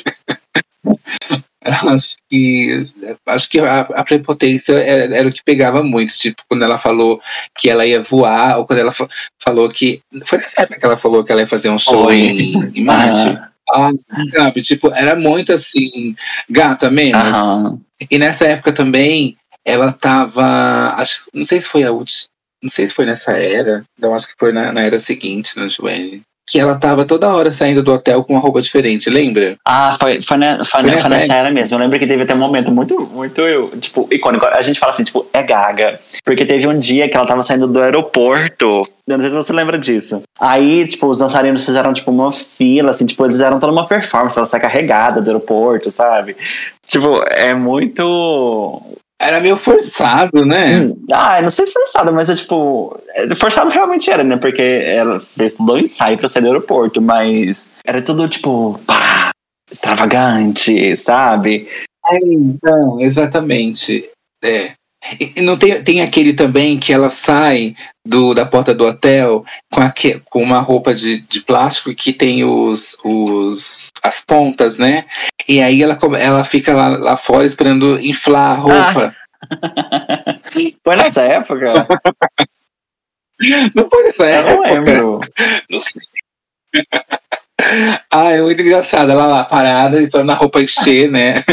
Acho que acho que a, a prepotência era, era o que pegava muito, tipo, quando ela falou que ela ia voar, ou quando ela fa- falou que. Foi nessa época que ela falou que ela ia fazer um show Foi. em, em Marte. Aham. Ah, sabe, tipo, era muito assim, gata menos. Aham. E nessa época também, ela tava. Acho, não sei se foi a última. Não sei se foi nessa era. Eu acho que foi na, na era seguinte, na Joelle. Que ela tava toda hora saindo do hotel com uma roupa diferente, lembra? Ah, foi, foi, ne- foi, Foi nessa foi nessa era mesmo. Eu lembro que teve até um momento muito, muito, tipo, icônico. A gente fala assim, tipo, é gaga. Porque teve um dia que ela tava saindo do aeroporto. Eu não sei se você lembra disso. Aí, tipo, os dançarinos fizeram, tipo, uma fila, assim, tipo, eles fizeram toda uma performance. Ela sai carregada do aeroporto, sabe? Tipo, é muito. Era meio forçado, né? Hum, Ah, não sei forçado, mas é tipo. é, Forçado realmente era, né? Porque ela fez todo ensaio pra sair do aeroporto, mas era tudo tipo. Pá, extravagante, sabe? É, então, exatamente. É. E não tem, tem aquele também que ela sai do, da porta do hotel com, aque, com uma roupa de, de plástico que tem os, os, as pontas, né? E aí ela, ela fica lá, lá fora esperando inflar a roupa. Foi nessa época? Não foi nessa Eu não época? lembro. Não sei. Ah, é muito engraçado. Ela lá parada, esperando a roupa encher, né?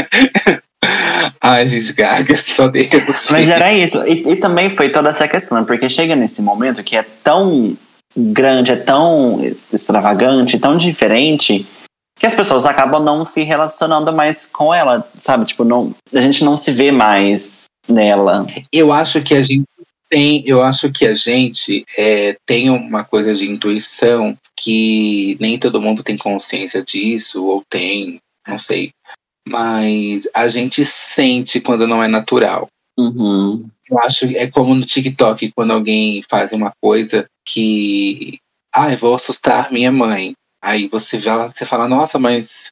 Ai, gente, gaga, só Deus. Mas era isso. E, e também foi toda essa questão, porque chega nesse momento que é tão grande, é tão extravagante, tão diferente, que as pessoas acabam não se relacionando mais com ela, sabe? Tipo, não, a gente não se vê mais nela. Eu acho que a gente tem, eu acho que a gente é, tem uma coisa de intuição que nem todo mundo tem consciência disso, ou tem, não sei. Mas a gente sente quando não é natural. Uhum. Eu acho que é como no TikTok, quando alguém faz uma coisa que. Ah, eu vou assustar minha mãe. Aí você vê ela, você fala, nossa, mas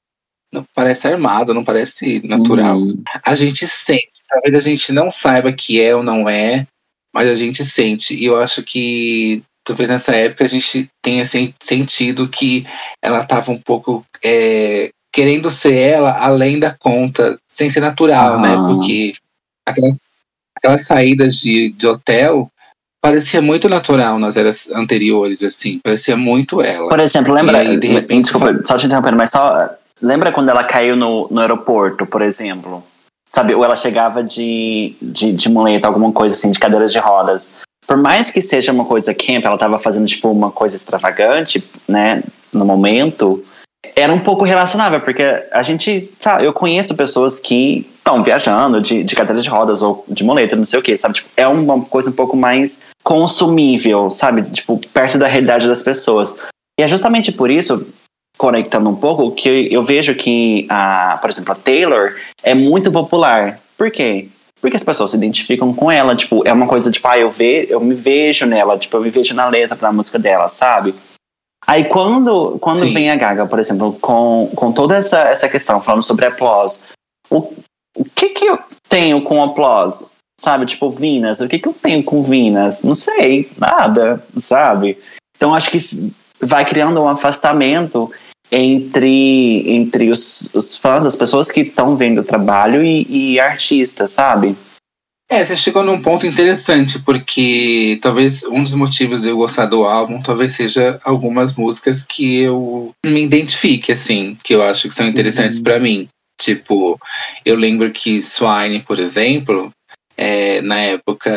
não parece armado, não parece natural. Uhum. A gente sente. Talvez a gente não saiba que é ou não é, mas a gente sente. E eu acho que talvez nessa época a gente tenha sentido que ela estava um pouco é, querendo ser ela além da conta, sem ser natural, né? ah. né? Porque aquelas, aquelas saídas de, de hotel parecia muito natural nas eras anteriores, assim, parecia muito ela. Por exemplo, lembra, aí, de repente, desculpa, só te interrompendo, mas só, lembra quando ela caiu no, no aeroporto, por exemplo? Sabe, ou ela chegava de, de, de muleta, alguma coisa assim, de cadeiras de rodas. Por mais que seja uma coisa camp, ela tava fazendo, tipo, uma coisa extravagante, né, no momento, era um pouco relacionável, porque a gente, sabe, eu conheço pessoas que estão viajando de, de cadeira de rodas ou de muleta, não sei o que, sabe? Tipo, é uma coisa um pouco mais consumível, sabe? Tipo, perto da realidade das pessoas. E é justamente por isso, conectando um pouco, que eu vejo que, a, por exemplo, a Taylor é muito popular. Por quê? Porque as pessoas se identificam com ela, tipo, é uma coisa tipo, ah, eu, ve, eu me vejo nela, tipo, eu me vejo na letra da música dela, sabe? Aí quando, quando vem a Gaga, por exemplo, com, com toda essa, essa questão, falando sobre applause, o, o que que eu tenho com applause? Sabe, tipo, Vinas, o que que eu tenho com Vinas? Não sei, nada, sabe? Então acho que vai criando um afastamento entre, entre os, os fãs, as pessoas que estão vendo o trabalho e, e artistas, sabe? É, você chegou num ponto interessante, porque talvez um dos motivos de eu gostar do álbum talvez seja algumas músicas que eu me identifique, assim, que eu acho que são interessantes uhum. para mim. Tipo, eu lembro que Swine, por exemplo, é, na época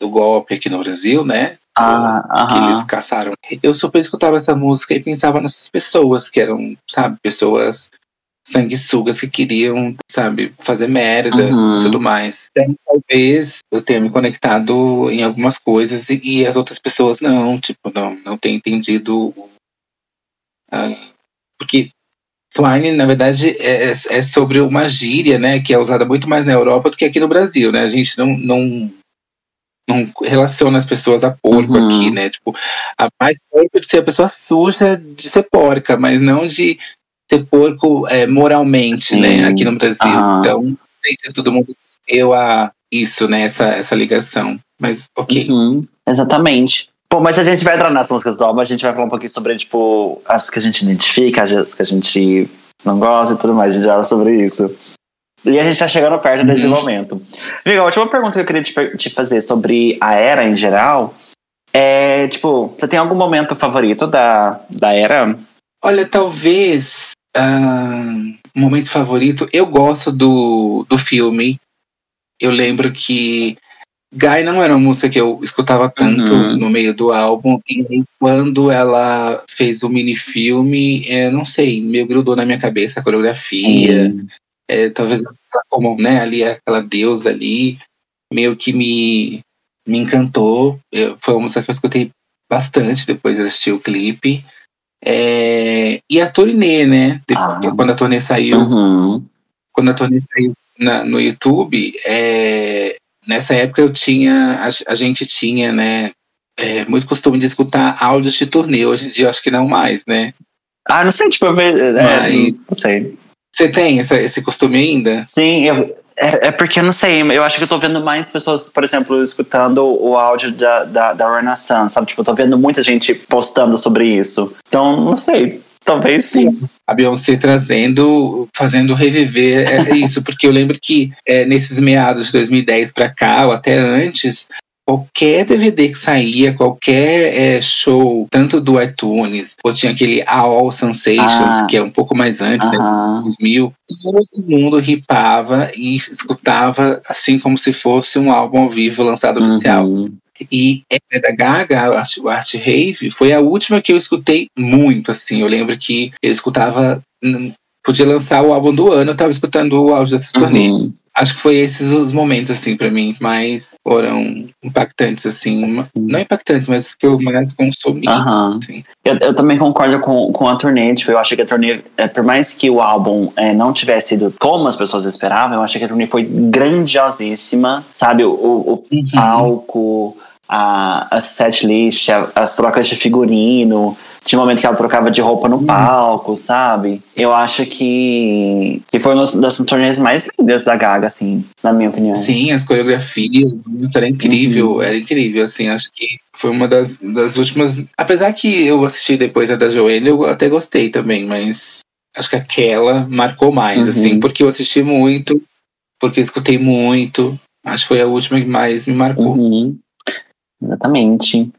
do golpe aqui no Brasil, né? Ah, que eles caçaram. Eu super escutava essa música e pensava nessas pessoas que eram, sabe, pessoas sanguessugas que queriam, sabe, fazer merda uhum. e tudo mais. Então, talvez eu tenha me conectado em algumas coisas e, e as outras pessoas não, tipo, não, não tenha entendido. Uh, porque Twine, na verdade, é, é, sobre uma gíria, né, que é usada muito mais na Europa do que aqui no Brasil, né? A gente não, não, não relaciona as pessoas a porco uhum. aqui, né? Tipo, a mais porco de ser a pessoa suja de ser porca, mas não de ser porco é, moralmente, né, Sim. né, aqui no Brasil. Ah. Então, não sei se todo mundo deu a isso, né, essa, essa ligação. Mas, ok. Uhum. Exatamente. Bom, mas a gente vai entrar nas músicas do álbum, a gente vai falar um pouquinho sobre, tipo, as que a gente identifica, as que a gente não gosta e tudo mais, a gente fala sobre isso. E a gente tá chegando perto desse uhum. momento. Amigo, a última pergunta que eu queria te, te fazer sobre a era em geral é, tipo, você tem algum momento favorito da, da era? Olha, talvez Uh, momento favorito, eu gosto do, do filme. Eu lembro que Guy não era uma música que eu escutava tanto uhum. no meio do álbum. E quando ela fez o mini-filme, é, não sei, meio grudou na minha cabeça a coreografia. É, talvez como né, ali aquela deusa ali, meio que me, me encantou. Eu, foi uma música que eu escutei bastante depois de assistir o clipe. É, e a turnê, né? Ah. Quando a turnê saiu. Uhum. Quando a turnê saiu na, no YouTube, é, nessa época eu tinha. A, a gente tinha, né? É, muito costume de escutar áudios de turnê. Hoje em dia eu acho que não mais, né? Ah, não sei, tipo, eu vejo. É, Mas, não sei. Você tem esse, esse costume ainda? Sim, eu, é, é, porque eu não sei, eu acho que eu tô vendo mais pessoas, por exemplo, escutando o áudio da, da, da Renaissance, sabe? Tipo, eu tô vendo muita gente postando sobre isso. Então, não sei, talvez sim. A Beyoncé trazendo, fazendo reviver é, é isso, porque eu lembro que é, nesses meados de 2010 para cá, ou até antes, qualquer DVD que saía, qualquer é, show, tanto do iTunes, ou tinha aquele All Sensations, ah, que é um pouco mais antes, uh -huh. né, 2000, todo mundo ripava e escutava assim como se fosse um álbum ao vivo lançado uh -huh. oficial. E é da Gaga, o Art Rave, foi a última que eu escutei muito, assim. Eu lembro que eu escutava podia lançar o álbum do ano, eu tava escutando o áudio dessa uhum. turnê. Acho que foi esses os momentos, assim, para mim, mais foram impactantes, assim. assim. Não impactantes, mas que eu mais consumi. Uhum. Assim. Eu, eu, também concordo com, com a turnê. Tipo, eu acho que a turnê, é, por mais que o álbum é, não tivesse sido como as pessoas esperavam, eu acho que a turnê foi grandiosíssima. Sabe, o, o, uhum. palco, a, a setlist, as trocas de figurino Tinha um momento que ela trocava de roupa no Uhum. palco, sabe? Eu acho que, que foi uma das turnês mais lindas da Gaga, assim, na minha opinião. Sim, as coreografias, era incrível, Uhum. era incrível, assim, acho que foi uma das, das últimas. Apesar que eu assisti depois a da Joelle, eu até gostei também, mas acho que aquela marcou mais, Uhum. assim, porque eu assisti muito, porque escutei muito. Acho que foi a última que mais me marcou. Uhum. Exatamente.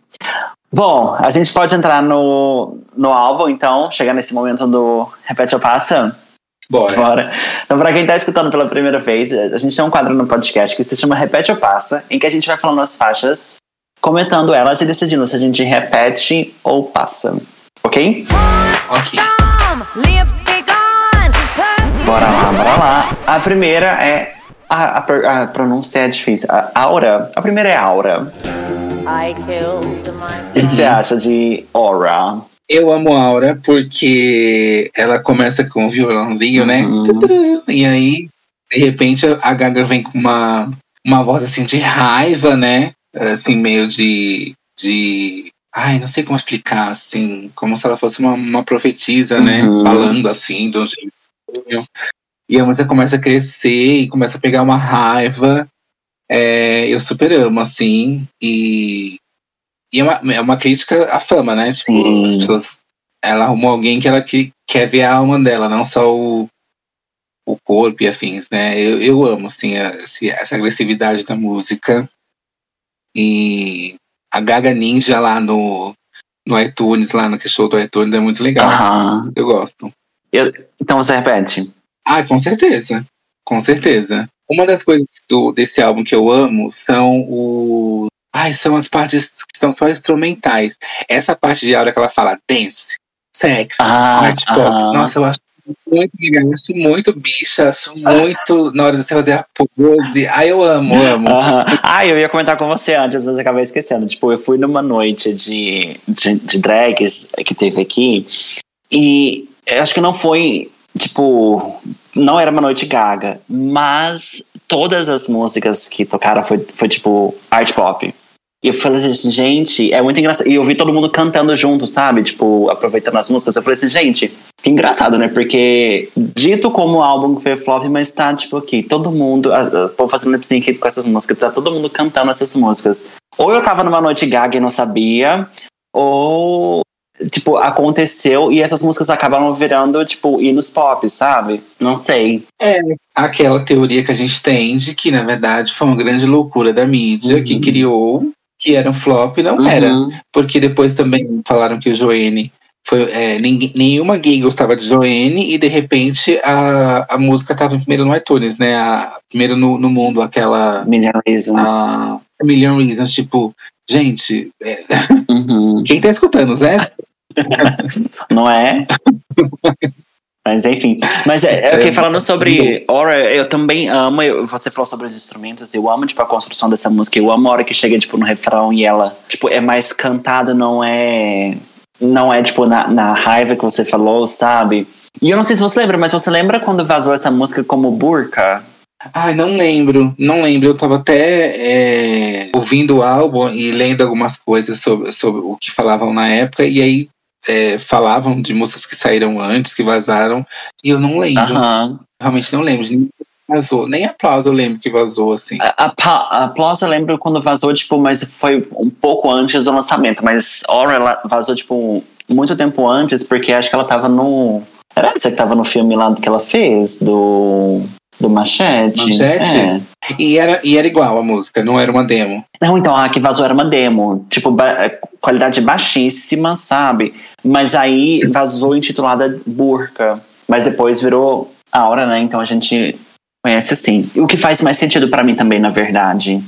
Bom, a gente pode entrar no, no álbum, então, chegar nesse momento do Repete ou Passa. Bora. Bora. Então, pra quem tá escutando pela primeira vez, a gente tem um quadro no podcast que se chama Repete ou Passa, em que a gente vai falando as faixas, comentando elas e decidindo se a gente repete ou passa. Ok? Ok. Bora lá, bora lá. A primeira é. A, a a pronúncia é difícil. A Aura. A primeira é Aura. O que você acha de Aura? Eu amo a Aura porque ela começa com o violãozinho, né? Uhum. E aí, de repente, a Gaga vem com uma, uma voz assim de raiva, né? Assim, meio de. de ai, não sei como explicar, assim, como se ela fosse uma, uma profetisa, né? Uhum. Falando assim, de um jeito. E a música começa a crescer e começa a pegar uma raiva. É, eu super amo, assim. E, e é, uma, é uma crítica à fama, né? Sim. Tipo, as pessoas. Ela arrumou alguém que ela que, quer ver a alma dela, não só o, o corpo e afins, né? Eu, eu amo, assim, a- essa agressividade da música. E a Gaga Ninja lá no, no iTunes, lá no que show do iTunes, é muito legal. Eu gosto. Então você repete. Ah, com certeza. Com certeza. Uma das coisas do, desse álbum que eu amo são o. Ai, são as partes que são só instrumentais. Essa parte de aula que ela fala dance, sex, Ah, art pop. aham. Nossa, eu acho muito legal. Eu acho muito bicha, acho muito na hora de você fazer a pose. Ai, eu amo, amo. Aham. Ah, eu ia comentar com você antes, mas eu acabei esquecendo. Tipo, eu fui numa noite de, de, de drags que teve aqui e eu acho que não foi, tipo, não era uma noite gaga, mas todas as músicas que tocaram foi, foi tipo, art pop. E eu falei assim, gente, é muito engraçado. E eu vi todo mundo cantando junto, sabe? Tipo, aproveitando as músicas. Eu falei assim, gente, que engraçado, né? Porque dito como álbum foi flop, mas tá, tipo, aqui, todo mundo, o povo fazendo lip sync com essas músicas, tá todo mundo cantando essas músicas. Ou eu tava numa noite gaga e não sabia, ou, tipo, aconteceu e essas músicas acabaram virando, tipo, hinos pop, sabe? Não sei. Aquela teoria que a gente tem de que, na verdade, foi uma grande loucura da mídia Uhum. que criou que era um flop, não era. Porque depois também falaram que o Joene foi. é, ninguém, nenhuma gay gostava de Joene e de repente a, a música estava primeiro no iTunes, né? A, primeiro no, no mundo, aquela. Million Reasons. A, a Million Reasons, tipo, gente, é, Uhum. quem tá escutando, Zé? Não é? Mas enfim. Mas é, é o que falando sobre Aura, eu também amo. eu- você falou sobre os instrumentos, eu amo, tipo, a construção dessa música. Eu amo a hora que chega, tipo, no refrão e ela, tipo, é mais cantada, não é. Não é, tipo, na, na raiva que você falou, sabe? E eu não sei se você lembra, mas você lembra quando vazou essa música como Burka? Ai, não lembro, não lembro. Eu tava até é, ouvindo o álbum e lendo algumas coisas sobre, sobre o que falavam na época, e aí é, falavam de músicas que saíram antes, que vazaram, e eu não lembro. Realmente não lembro. Nem vazou, nem aplauso eu lembro que vazou, assim. A, a, Pa- a Applause eu lembro quando vazou, tipo, mas foi um pouco antes do lançamento. Mas Aura ela vazou, tipo, muito tempo antes, porque acho que ela tava no. Era essa que tava no filme lá que ela fez, do. Do Machete? Machete? É. E era, e era igual a música, não era uma demo. Não, então, a que vazou era uma demo. Tipo, ba- é, qualidade baixíssima, sabe? Mas aí vazou intitulada Burka. Mas depois virou Aura, né? Então a gente conhece assim. O que faz mais sentido pra mim também, na verdade.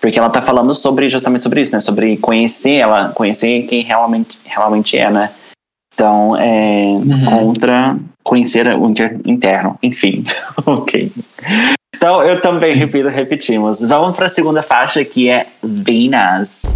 Porque ela tá falando sobre justamente sobre isso, né? Sobre conhecer ela, conhecer quem realmente, realmente é, né? Então, é contra conhecer o inter- interno. Enfim, ok. Então, eu também repito, repetimos. Vamos para a segunda faixa, que é Venus.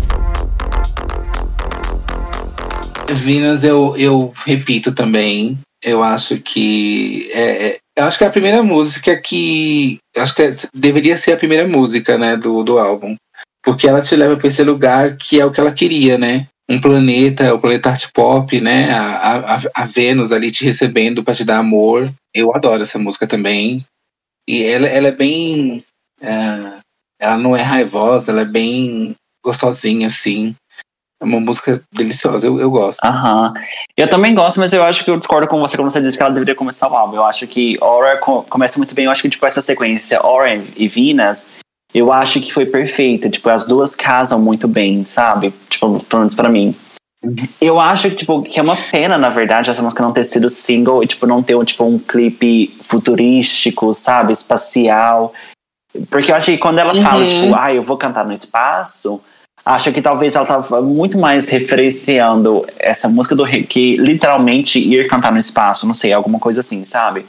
Venus eu, eu repito também. Eu acho que é, é- eu acho que é a primeira música que acho que é- deveria ser a primeira música, né, do, do álbum, porque ela te leva para esse lugar que é o que ela queria, né? Um planeta, o planeta art pop, né? A, a, a Vênus ali te recebendo para te dar amor. Eu adoro essa música também. E ela, ela é bem. é, ela não é raivosa, ela é bem gostosinha, assim. É uma música deliciosa, eu, eu gosto. Aham. Eu também gosto, mas eu acho que eu discordo com você quando você disse que ela deveria começar o álbum. Eu acho que Aura co- começa muito bem. Eu acho que, tipo, essa sequência, Aura e Venus, eu acho que foi perfeita. Tipo, as duas casam muito bem, sabe? Tipo, pelo menos pra mim. Eu acho que, tipo, que é uma pena, na verdade, essa música não ter sido single e, tipo, não ter, tipo, um clipe futurístico, sabe? Espacial. Porque eu acho que quando ela fala, Uhum. tipo, ah, eu vou cantar no espaço, acho que talvez ela tava muito mais referenciando essa música do que literalmente ir cantar no espaço, não sei, alguma coisa assim, sabe?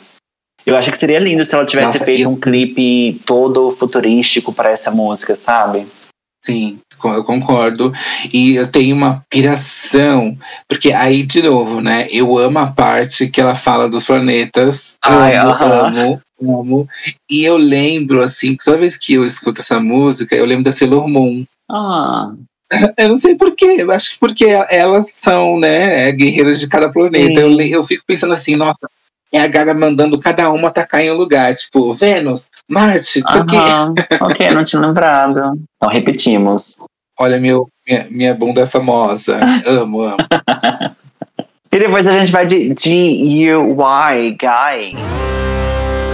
Eu acho que seria lindo se ela tivesse Nossa, feito eu- um clipe todo futurístico pra essa música, sabe? Sim, eu concordo. E eu tenho uma piração, porque aí, de novo, né? Eu amo a parte que ela fala dos planetas. Ai, amo, aham. amo, amo. E eu lembro, assim, toda vez que eu escuto essa música, eu lembro da Sailor Moon. Ah, Eu não sei porquê, eu acho que porque elas são, né, guerreiras de cada planeta. Sim. Eu, eu fico pensando assim, nossa, é a Gaga mandando cada uma atacar em um lugar, tipo, Vênus, Marte, isso aqui. aham. ok, não tinha lembrado. Então repetimos. Olha, meu, minha, minha bunda é famosa. amo, amo. E depois a gente vai de G-U-Y, Guy.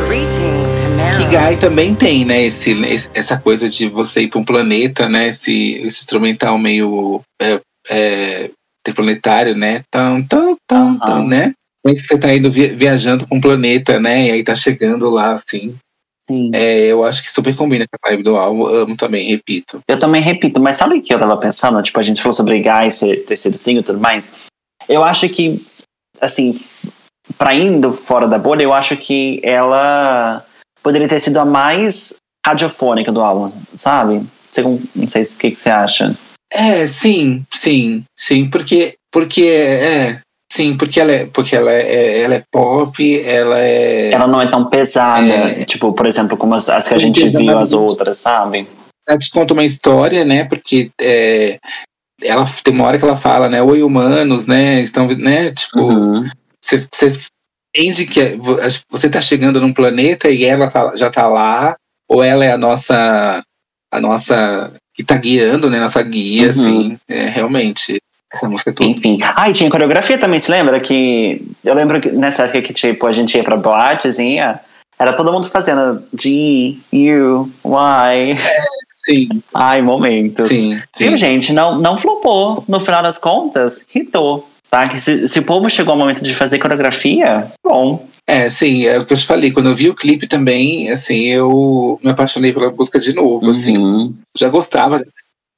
Greetings, Que. Guy também tem, né? Esse, essa coisa de você ir para um planeta, né? Esse, esse instrumental meio é, é, interplanetário, né? Tão, tão, tão, Aham. tão, né? Mas que você tá indo vi- viajando com um planeta, né? E aí tá chegando lá, assim. Sim. É, eu acho que super combina com a vibe do álbum. Amo também, repito. Eu também repito, mas sabe o que eu tava pensando? Tipo, a gente falou sobre Guy ser, ter sido single e tudo mais. Eu acho que, assim, pra indo fora da bolha, eu acho que ela poderia ter sido a mais radiofônica do álbum, sabe? Não sei o que, que você acha. É, sim, sim, sim, porque, porque é, sim, porque ela é, porque ela é, ela é pop, ela é. Ela não é tão pesada, É. tipo, por exemplo, como as, as que a gente viu as outras, sabe? ela te conta uma história, né? Porque é, ela tem uma hora que ela fala, né? Oi, humanos, né? Estão, né? Tipo, Uhum. você entende que é- vo- você tá chegando num planeta e ela tá- já tá lá, ou ela é a nossa, a nossa que tá guiando, né? Nossa guia, Uhum. assim. É, realmente. Essa música é tudo. Enfim. Ah, e tinha coreografia também, se lembra? Que. Eu lembro que nessa época que, tipo, a gente ia pra boatezinha, era todo mundo fazendo G, U, Y. Sim, Ai, momentos. sim, Viu, sim. gente? Não, não flopou. No final das contas, hitou. Tá? Que se, se o povo chegou ao momento de fazer coreografia, bom. É, sim, é o que eu te falei. Quando eu vi o clipe também, assim, eu me apaixonei pela música de novo, assim. Uhum. Já gostava, já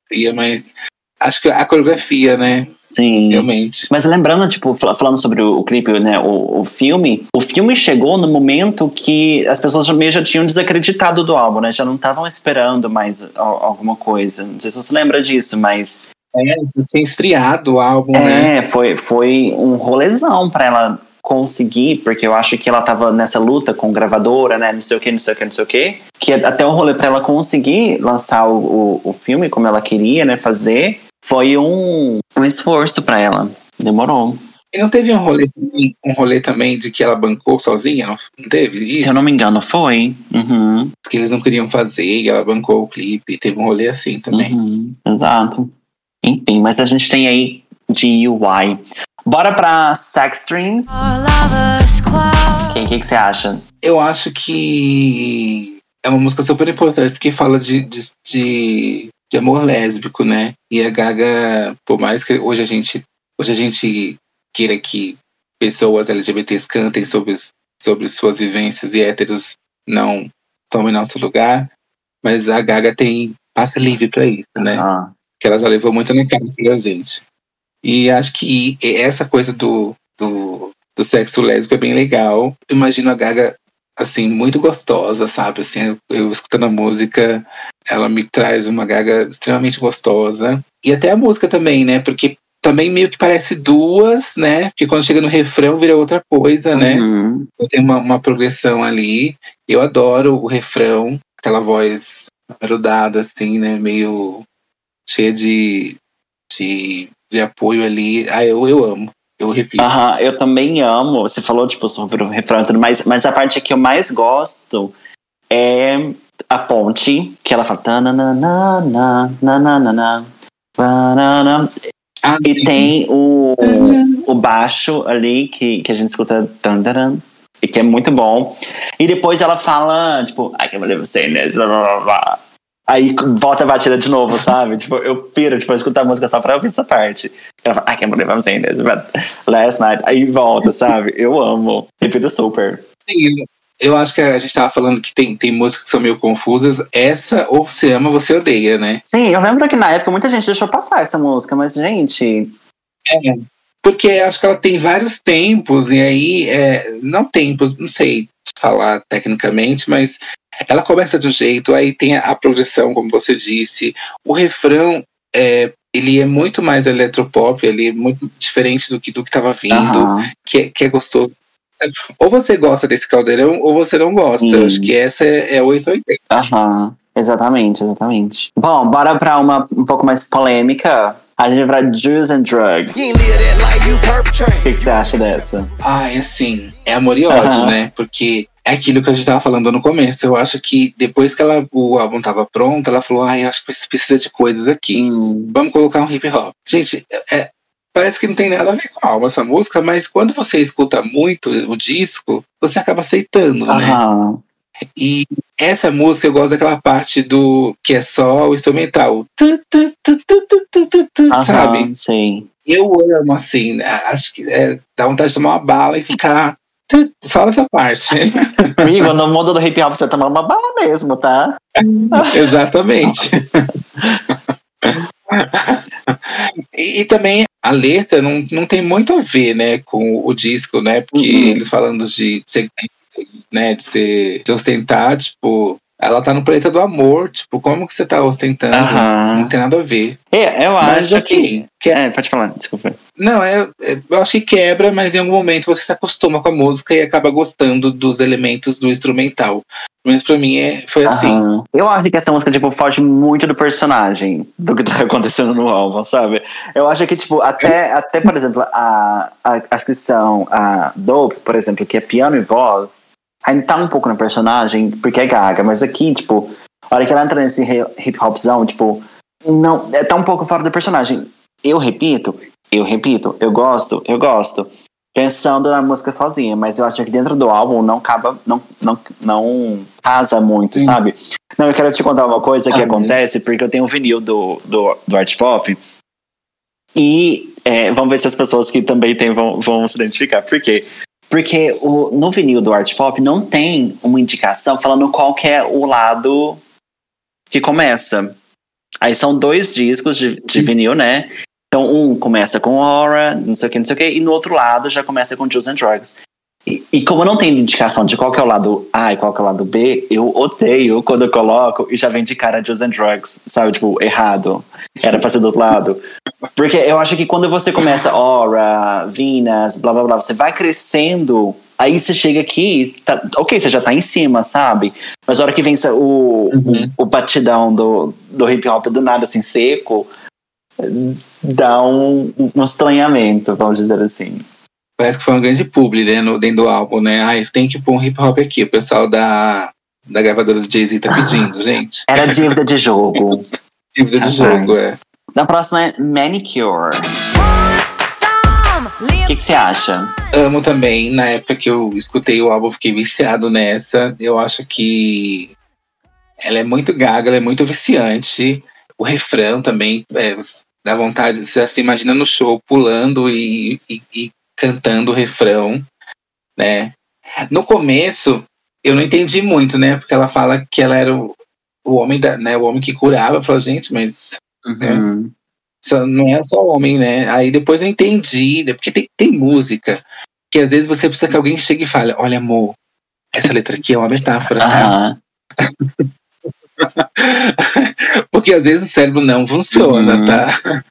sabia, mas acho que a coreografia, né? Sim. Realmente. Mas lembrando, tipo, fal- falando sobre o, clipe, né, o, o filme, o filme chegou no momento que as pessoas meio já tinham desacreditado do álbum, né? Já não estavam esperando mais al- alguma coisa. Não sei se você lembra disso, mas É, já tem esfriado o álbum, né? é, foi, foi um rolezão pra ela conseguir, porque eu acho que ela tava nessa luta com gravadora, né? Não sei o que, não sei o que, não sei o que. Que até o rolê pra ela conseguir lançar o, o, o filme como ela queria, né? Fazer, foi um, um esforço pra ela. Demorou. E não teve um rolê, também, um rolê também de que ela bancou sozinha? Não, não teve isso? Se eu não me engano, foi. Uhum, Que eles não queriam fazer e ela bancou o clipe. Teve um rolê assim também. uhum, exato. Enfim, mas a gente tem aí de UI. Bora pra Sex Dreams. Quem que, que você acha? Eu acho que é uma música super importante porque fala de, de, de, de amor lésbico, né? E a Gaga, por mais que hoje a gente, hoje a gente queira que pessoas LGBTs cantem sobre, sobre suas vivências e héteros não tomem nosso lugar, mas a Gaga tem passa livre para isso, né? Ah, que ela já levou muito na cara pra gente. E acho que essa coisa do, do, do sexo lésbico é bem legal. Eu imagino a Gaga, assim, muito gostosa, sabe? Assim, eu, eu escutando a música, ela me traz uma Gaga extremamente gostosa. E até a música também, né? Porque também meio que parece duas, né? Porque quando chega no refrão vira outra coisa, né? uhum. Tem uma, uma progressão ali. Eu adoro o refrão, aquela voz grudada, assim, né? Meio cheia de, de de apoio ali. Ah, eu, eu amo. Eu repito. Aham, eu também amo. Você falou, tipo, sobre o refrão e tudo mais, mas a parte que eu mais gosto é a ponte, que ela fala. Ah, E sim. tem o, o baixo ali que, que a gente escuta. E que é muito bom. E depois ela fala, tipo, I can't believe I'm saying this. blá, blá, blá, blá. Aí volta a batida de novo, sabe? tipo, eu piro, tipo, eu escutar a música só pra ouvir essa parte. Ela fala, I can't believe I'm saying this. But last night. Aí volta, sabe? Eu amo. Repito super. Sim, eu acho que a gente tava falando que tem, tem músicas que são meio confusas. Essa, ou você ama, ou você odeia, né? Sim, eu lembro que na época muita gente deixou passar essa música, mas, gente. Porque acho que ela tem vários tempos, e aí, é, não tempos, não sei falar tecnicamente, mas ela começa de um jeito, aí tem a, progressão, como você disse, o refrão, é, ele é muito mais eletropop, ele é muito diferente do que do que estava vindo, aham. que, é- que é gostoso. Ou você gosta desse caldeirão, ou você não gosta. Sim. Eu Acho que essa é, é 880. Aham, exatamente, exatamente. Bom, bora pra uma um pouco mais polêmica. A gente vai pra Juice and Drugs. O que, que você acha dessa? Ai, assim, é amor e ódio, Aham. né? Porque é aquilo que a gente tava falando no começo. Eu acho que depois que ela, o álbum tava pronto, ela falou: ai, acho que precisa de coisas aqui. Hum, Vamos colocar um hip hop. Gente, é- parece que não tem nada a ver com a alma essa música, mas quando você escuta muito o disco, você acaba aceitando, né? E essa música eu gosto daquela parte do que é só o instrumental. Tu, tu, tu, Sabe? sim. Eu amo assim, né? acho que é, dá vontade de tomar uma bala e ficar. Só nessa parte. Amigo, no mundo do hip hop você tomar uma bala mesmo, tá? Exatamente. e, e também a letra não, não tem muito a ver, né, com o disco, né? Porque Uhum. eles falando de ser, né, de ser de ostentar, tipo, ela tá no planeta do amor, tipo, como que você tá ostentando? Aham. Não tem nada a ver. É, eu Mas acho que. ok. Que, É, pode falar, desculpa. Não, é, é- eu acho que quebra, mas em algum momento você se acostuma com a música e acaba gostando dos elementos do instrumental. Mas pra mim é, foi assim. Aham. Eu acho que essa música, tipo, foge muito do personagem, do que tá acontecendo no álbum, sabe? Eu acho que, tipo, até, até por exemplo, a, a, as que são a Dope, por exemplo, que é piano e voz, ainda tá um pouco no personagem, porque é gaga, mas aqui, tipo, a hora que ela entra nesse hip hopzão, tipo, não, é tá um pouco fora do personagem. Eu repito, eu repito, eu gosto, eu gosto. Pensando na música sozinha, mas eu acho que dentro do álbum não acaba, não, não, não casa muito, Sim. sabe? Não, eu quero te contar uma coisa que Ah, acontece, porque eu tenho um vinil do, do, do Art Pop. E é, vamos ver se as pessoas que também têm vão, vão se identificar. Por quê? Porque o, no vinil do Art Pop não tem uma indicação falando qual que é o lado que começa. Aí são dois discos de, de vinil, né? Então um começa com Aura, não sei o que, não sei o que, e no outro lado já começa com Juice and Drugs. E, e como não tem indicação de qual que é o lado A e qual que é o lado B, eu odeio quando eu coloco e já vem de cara Juice and Drugs, sabe? Tipo, errado. Era pra ser do outro lado. Porque eu acho que quando você começa Aura, Venus, blá blá blá, você vai crescendo, aí você chega aqui, tá, ok, você já tá em cima, sabe? Mas a hora que vem o, Uhum. o, o batidão do, do hip hop do nada assim seco, dá um, um estranhamento, vamos dizer assim. Parece que foi um grande publi, né, no, dentro do álbum, né? Ai, tem que pôr um hip hop aqui. O pessoal da, da gravadora do Jay-Z tá pedindo, gente. Era dívida de jogo. Dívida de jogo, é. Na próxima é Manicure. O que, que você acha? Amo também. Na época que eu escutei o álbum, fiquei viciado nessa. Eu acho que ela é muito gaga, ela é muito viciante. O refrão também é, dá vontade. Você se imagina no show pulando e, e- e cantando o refrão, né? No começo, eu não entendi muito, né? Porque ela fala que ela era o, o homem da, né? O homem que curava. Eu falo, gente, mas Uhum. só- não é só homem, né? Aí depois eu entendi, né? porque tem, tem música que às vezes você precisa que alguém chegue e fale, olha amor, essa letra aqui é uma metáfora, tá? Aham. porque às vezes o cérebro não funciona, Uhum. tá?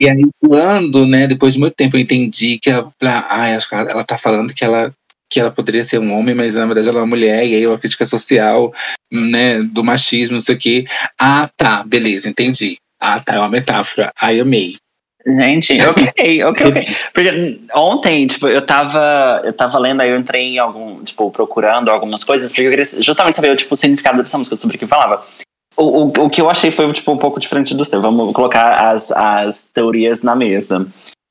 E aí quando, né, depois de muito tempo eu entendi que ela, ai, acho que ela, tá falando que ela que ela poderia ser um homem, mas na verdade ela é uma mulher, e aí uma crítica social, né, do machismo, não sei o quê. Ah, tá, beleza, entendi. Ah, tá, é uma metáfora. Ai, amei. Gente, ok, ok, ok. Porque ontem, tipo, eu tava, eu tava lendo, aí eu entrei em algum, tipo, procurando algumas coisas, porque eu queria justamente saber, tipo, o significado dessa música, sobre o que falava. O, o, o que eu achei foi, tipo, um pouco diferente do seu. Vamos colocar as, as teorias na mesa.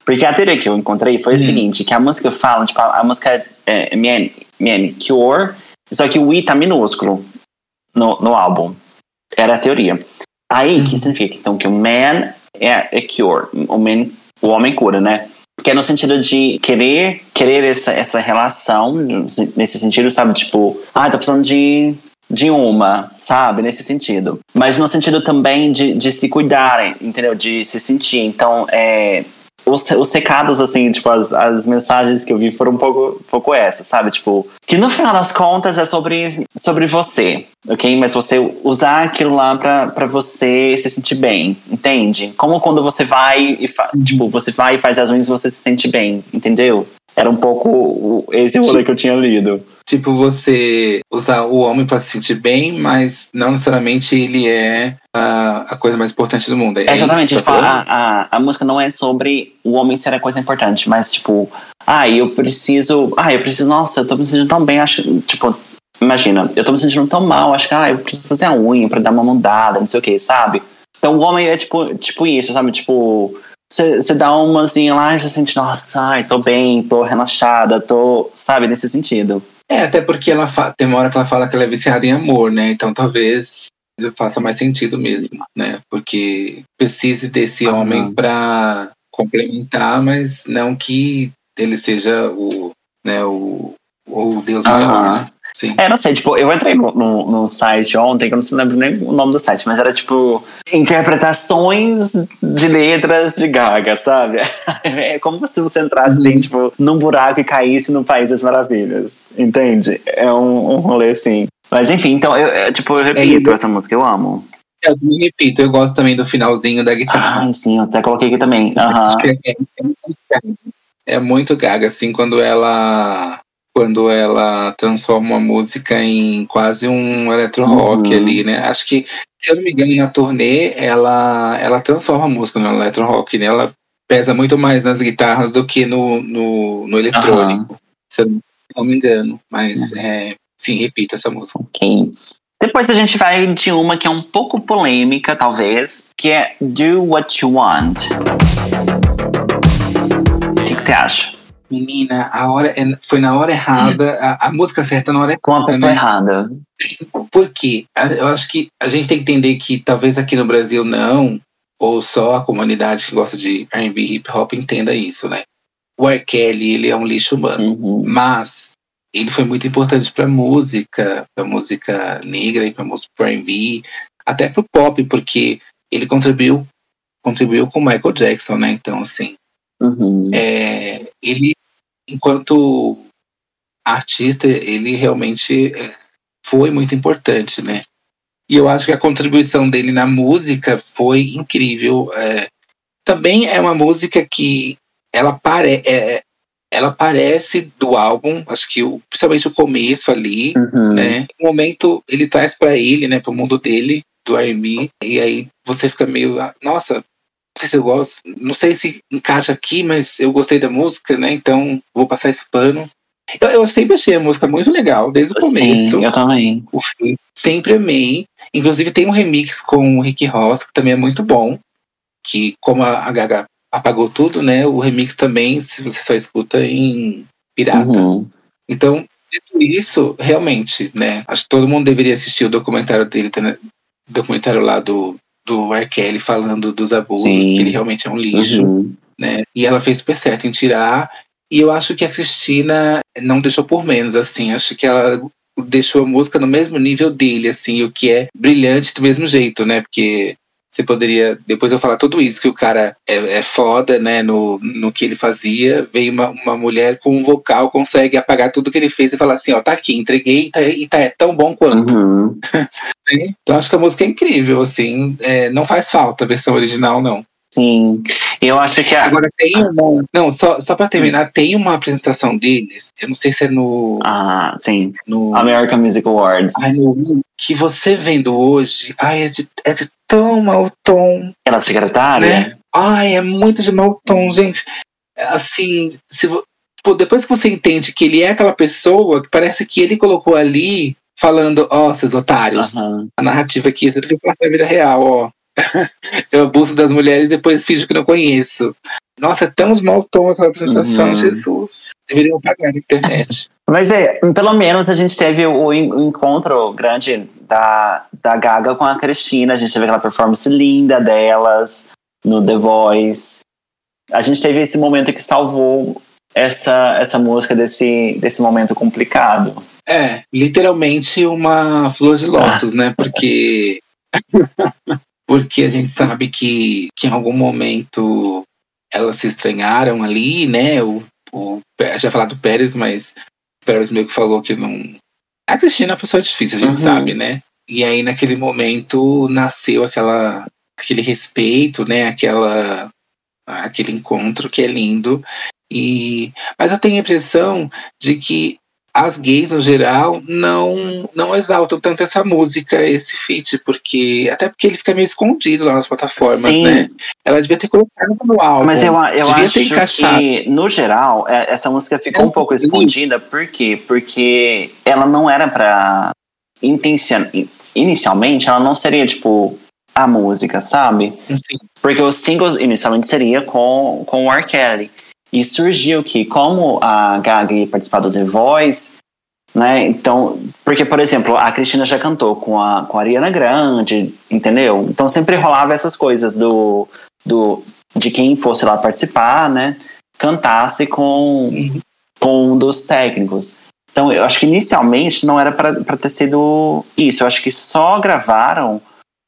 Porque a teoria que eu encontrei foi o seguinte, que a música fala, tipo, a, a música é, é Man, Man Cure, só que o I tá minúsculo no, no álbum. Era a teoria. Aí, que significa, então, que o man é, é cure, o, man, o homem cura, né? Que é no sentido de querer, querer essa, essa relação, nesse sentido, sabe? Tipo, ah, tá precisando de, de uma, sabe? Nesse sentido. Mas no sentido também de, de se cuidarem, entendeu? De se sentir. Então, é, os, os recados, assim, tipo, as, as mensagens que eu vi foram um pouco, um pouco essas, sabe? Tipo, que no final das contas é sobre, sobre você, ok? Mas você usar aquilo lá pra, pra você se sentir bem, entende? Como quando você vai e, fa, tipo, você vai e faz as unhas você se sente bem, entendeu? Era um pouco esse rolê que eu tinha lido. Tipo, você usar o homem para se sentir bem, mas não necessariamente ele é a, a coisa mais importante do mundo. É Exatamente. isso, Tipo, a, a, a música não é sobre o homem ser a coisa importante, mas tipo, ah, eu preciso. Ah, eu preciso. Nossa, eu tô me sentindo tão bem. Acho. Tipo, imagina, eu tô me sentindo tão mal. Acho que, ah, eu preciso fazer a unha pra dar uma mudada, não sei o que, sabe? Então o homem é tipo, tipo isso, sabe? Tipo, você dá umazinha lá e você sente, nossa, ai, tô bem, tô relaxada, tô, sabe, nesse sentido. É, até porque ela tem uma hora que ela fala que ela é viciada em amor, né? Então talvez faça mais sentido mesmo, né? Porque precise desse Aham. homem para complementar, mas não que ele seja o, né, o, o Deus maior, Aham. né? Sim. É, não sei, tipo, eu entrei no, no, no site ontem, que eu não lembro nem o nome do site, mas era tipo interpretações de letras de Gaga, sabe? É como se você entrasse assim, tipo, num buraco e caísse no País das Maravilhas, entende? É um, um rolê assim. Mas enfim, então, eu, eu, tipo, eu repito É, essa música, eu amo. Eu me repito, eu gosto também do finalzinho da guitarra. Ah, sim, eu até coloquei aqui também. É, é gaga. É muito gaga, assim, quando ela quando ela transforma uma música em quase um electro rock Uhum. ali, né? Acho que, se eu não me engano, na turnê, ela, ela transforma a música no electro rock, né? Ela pesa muito mais nas guitarras do que no, no, no eletrônico, se eu não me engano. Mas, é, sim, repito essa música. Ok. Depois a gente vai de uma que é um pouco polêmica, talvez, que é Do What You Want. O que que você acha? Menina, a hora é- foi na hora errada, a, a música certa na hora errada. Com a pessoa né? errada. Por quê? Eu acho que a gente tem que entender que talvez aqui no Brasil não, ou só a comunidade que gosta de R&B hip hop entenda isso, né? O R. Kelly, ele é um lixo humano, Uhum. mas ele foi muito importante para música, para música negra e para música R&B, até pro pop, porque ele contribuiu contribuiu com o Michael Jackson, né? Então, assim, Uhum. é, ele, enquanto artista, ele realmente é, foi muito importante, né? E eu acho que a contribuição dele na música foi incrível. é. também é uma música que ela, pare, é, ela parece do álbum, acho que o- principalmente o começo ali, Uhum. né? O momento ele traz pra ele, né, pro mundo dele, do R&B, e aí você fica meio, ah, nossa, sei se eu gosto, não sei se encaixa aqui, mas eu gostei da música, né? Então vou passar esse pano. Eu, eu sempre achei a música muito legal, desde o começo. Sim, eu também. O Sempre amei. Inclusive tem um remix com o Rick Ross, que também é muito bom. Que como a, Gaga apagou tudo, né? O remix também, se você só escuta em pirata. Uhum. Então, dito isso, realmente, né? Acho que todo mundo deveria assistir o documentário dele, tá, né, documentário lá do, do R. Kelly falando dos abusos, Sim. que ele realmente é um lixo, Uhum. né? E ela fez super certo em tirar. E eu acho que a Cristina não deixou por menos, assim. Acho que ela deixou a música no mesmo nível dele, assim, o que é brilhante do mesmo jeito, né? Porque você poderia depois eu falar tudo isso, que o cara é, é foda, né, no, no que ele fazia. Veio uma, uma mulher com um vocal, consegue apagar tudo que ele fez e falar assim: ó, tá aqui, entreguei e tá, e tá tão bom quanto. Uhum. Então acho que a música é incrível, assim. é, não faz falta a versão original, não. Sim. Eu acho que a. Agora tem uma. Não, só, só pra terminar, tem uma apresentação deles. Eu não sei se é no. Ah, sim. no American Music Awards. ai, no que você vendo hoje. Ai, é de, é de tão mau tom. Aquela secretária? Né? Ai, é muito de mau tom, gente. Assim, se, pô, depois que você entende que ele é aquela pessoa, que parece que ele colocou ali, falando, ó, seus otários, Aham. a narrativa aqui tudo que faço na vida real, ó. eu abuso das mulheres e depois finjo que não conheço. Nossa, é tão mau tom aquela apresentação, Uhum. Jesus. Deveriam pagar na internet. Mas é, pelo menos a gente teve o, en- o encontro grande da, da Gaga com a Cristina. A gente teve aquela performance linda delas no The Voice. A gente teve esse momento que salvou essa, essa música desse, desse momento complicado. É, literalmente uma flor de lótus, né? Porque. Porque a gente sabe que, que em algum momento elas se estranharam ali, né? O, o, já falar do Pérez, mas o Pérez meio que falou que não. A Cristina é uma pessoa difícil, a gente Uhum. sabe, né? E aí naquele momento nasceu aquela, aquele respeito, né? Aquela, aquele encontro que é lindo. E, mas eu tenho a impressão de que as gays no geral não não exaltam tanto essa música, esse feat, porque até porque ele fica meio escondido lá nas plataformas, Sim. né? Ela devia ter colocado no álbum. Mas eu, eu acho que, no geral, é- essa música ficou um pouco Sim. escondida. Por quê? Porque ela não era pra. intencion- Inicialmente, ela não seria, tipo, a música, sabe? Assim, Porque os singles inicialmente seria com, com o R. Kelly. E surgiu que, como a Gaga ia participar do The Voice, né? Então, porque, por exemplo, a Cristina já cantou com a, com a Ariana Grande, entendeu? Então sempre rolava essas coisas do, do de quem fosse lá participar, né? Cantasse com, com um dos técnicos. Então, eu acho que inicialmente não era para ter sido isso. Eu acho que só gravaram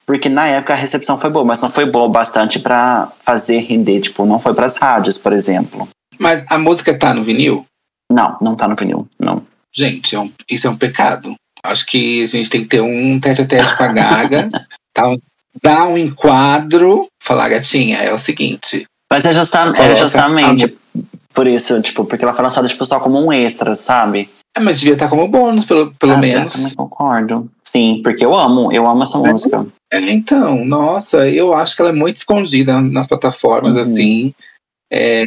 porque na época a recepção foi boa, mas não foi boa o bastante pra fazer render, tipo, não foi pras rádios, por exemplo. mas a música tá no vinil? Não, não tá no vinil, não. Gente, é um- isso é um pecado. Acho que a gente tem que ter um tete a tete com a Gaga, tá? dar um enquadro, falar, gatinha, é o seguinte. Mas é, justa- é justamente por isso, tipo, porque ela foi lançada tipo, só como um extra, sabe? Ah, mas devia estar como bônus, pelo, pelo Ah, eu menos. também concordo. Sim, porque eu amo, eu amo essa É. música. É, então, nossa, eu acho que ela é muito escondida nas plataformas, Uhum. assim. É,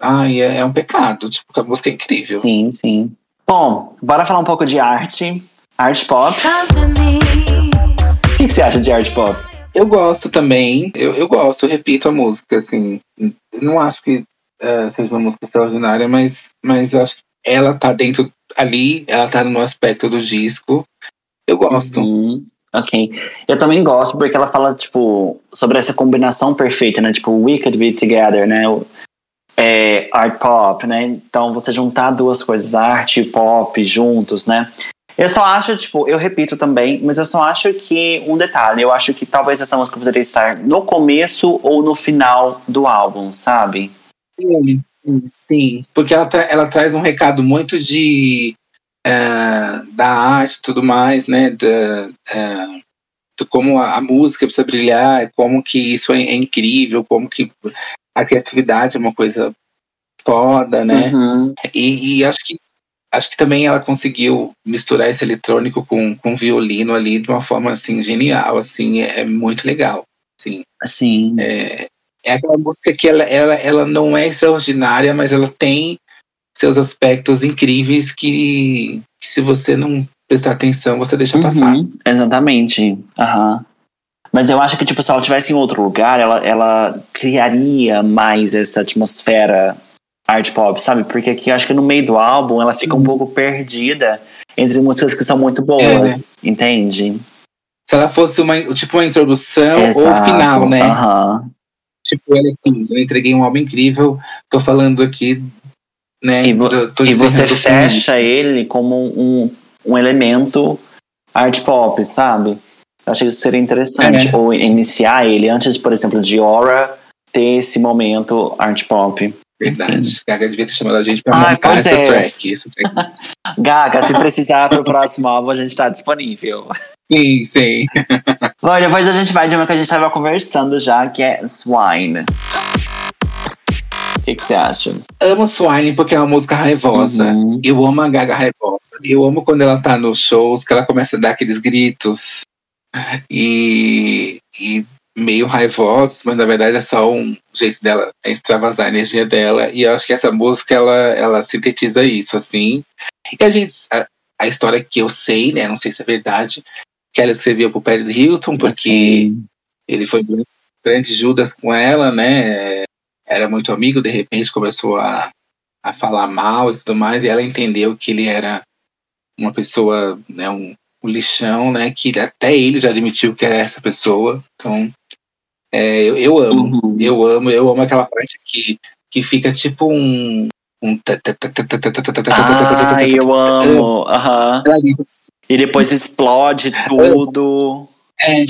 ai, é, é um pecado, tipo, porque a música é incrível. Sim, sim. Bom, bora falar um pouco de arte. Arte pop. O que, que você acha de arte pop? Eu gosto também, eu, eu gosto, eu repito a música, assim. Não acho que eh, seja uma música extraordinária, mas, mas eu acho que ela tá dentro ali, ela tá no aspecto do disco. Eu gosto. Uhum. Ok. Eu também gosto porque ela fala, tipo, sobre essa combinação perfeita, né? Tipo, we could be together, né? É, art pop, né? Então você juntar duas coisas, arte e pop juntos, né? Eu só acho, tipo, eu repito também, mas eu só acho que um detalhe, eu acho que talvez essa música poderia estar no começo ou no final do álbum, sabe? Sim, sim, sim. Porque ela, tra- ela traz um recado muito de eh, da arte e tudo mais, né? Da, eh, de como a, a música precisa brilhar, como que isso é, é incrível, como que a criatividade é uma coisa foda, né? Uhum. E, e acho que acho que também ela conseguiu misturar esse eletrônico com, com violino ali de uma forma assim genial, assim, é, é muito legal. Assim, Assim. é, é aquela música que ela, ela, ela não é extraordinária, mas ela tem seus aspectos incríveis que, que se você não prestar atenção, você deixa passar. Uhum, exatamente. Aham. Mas eu acho que, tipo, se ela estivesse em outro lugar, ela, ela criaria mais essa atmosfera art pop, sabe? Porque aqui eu acho que no meio do álbum ela fica um Uhum. pouco perdida entre músicas que são muito boas, entende? Se ela fosse uma, tipo uma introdução ou Exato, final, né? Tipo, olha aqui, eu entreguei um álbum incrível, tô falando aqui, né? E vo- do- E você fecha ele como um, um elemento art pop, sabe? Eu achei que isso seria interessante. É. Ou iniciar ele antes, por exemplo, de Aura ter esse momento art pop. Verdade. Gaga devia ter chamado a gente pra Ai, montar pois essa é. track. Essa track. Gaga, se precisar pro próximo álbum, a gente tá disponível. sim, sim. Bom, depois a gente vai de uma que a gente tava conversando já, que é Swine. O que que você acha? Amo Swine porque é uma música raivosa. Uhum. Eu amo a Gaga raivosa. Eu amo quando ela tá nos shows, que ela começa a dar aqueles gritos. E, e meio raivosos, mas na verdade é só um jeito dela extravasar a energia dela. E eu acho que essa música ela, ela sintetiza isso, assim. E a gente. A, a história que eu sei, né? Não sei se é verdade, que ela escreveu pro Paris Hilton, porque Assim, ele foi grande Judas com ela, né? era muito amigo, de repente começou a, a falar mal e tudo mais, e ela entendeu que ele era uma pessoa, né, um, um lixão, né, que até ele já admitiu que era essa pessoa, então é, eu, eu amo, uhum. eu amo, eu amo aquela parte que, que fica tipo um... um ah, eu amo, aham. Uhum. E depois explode tudo. É,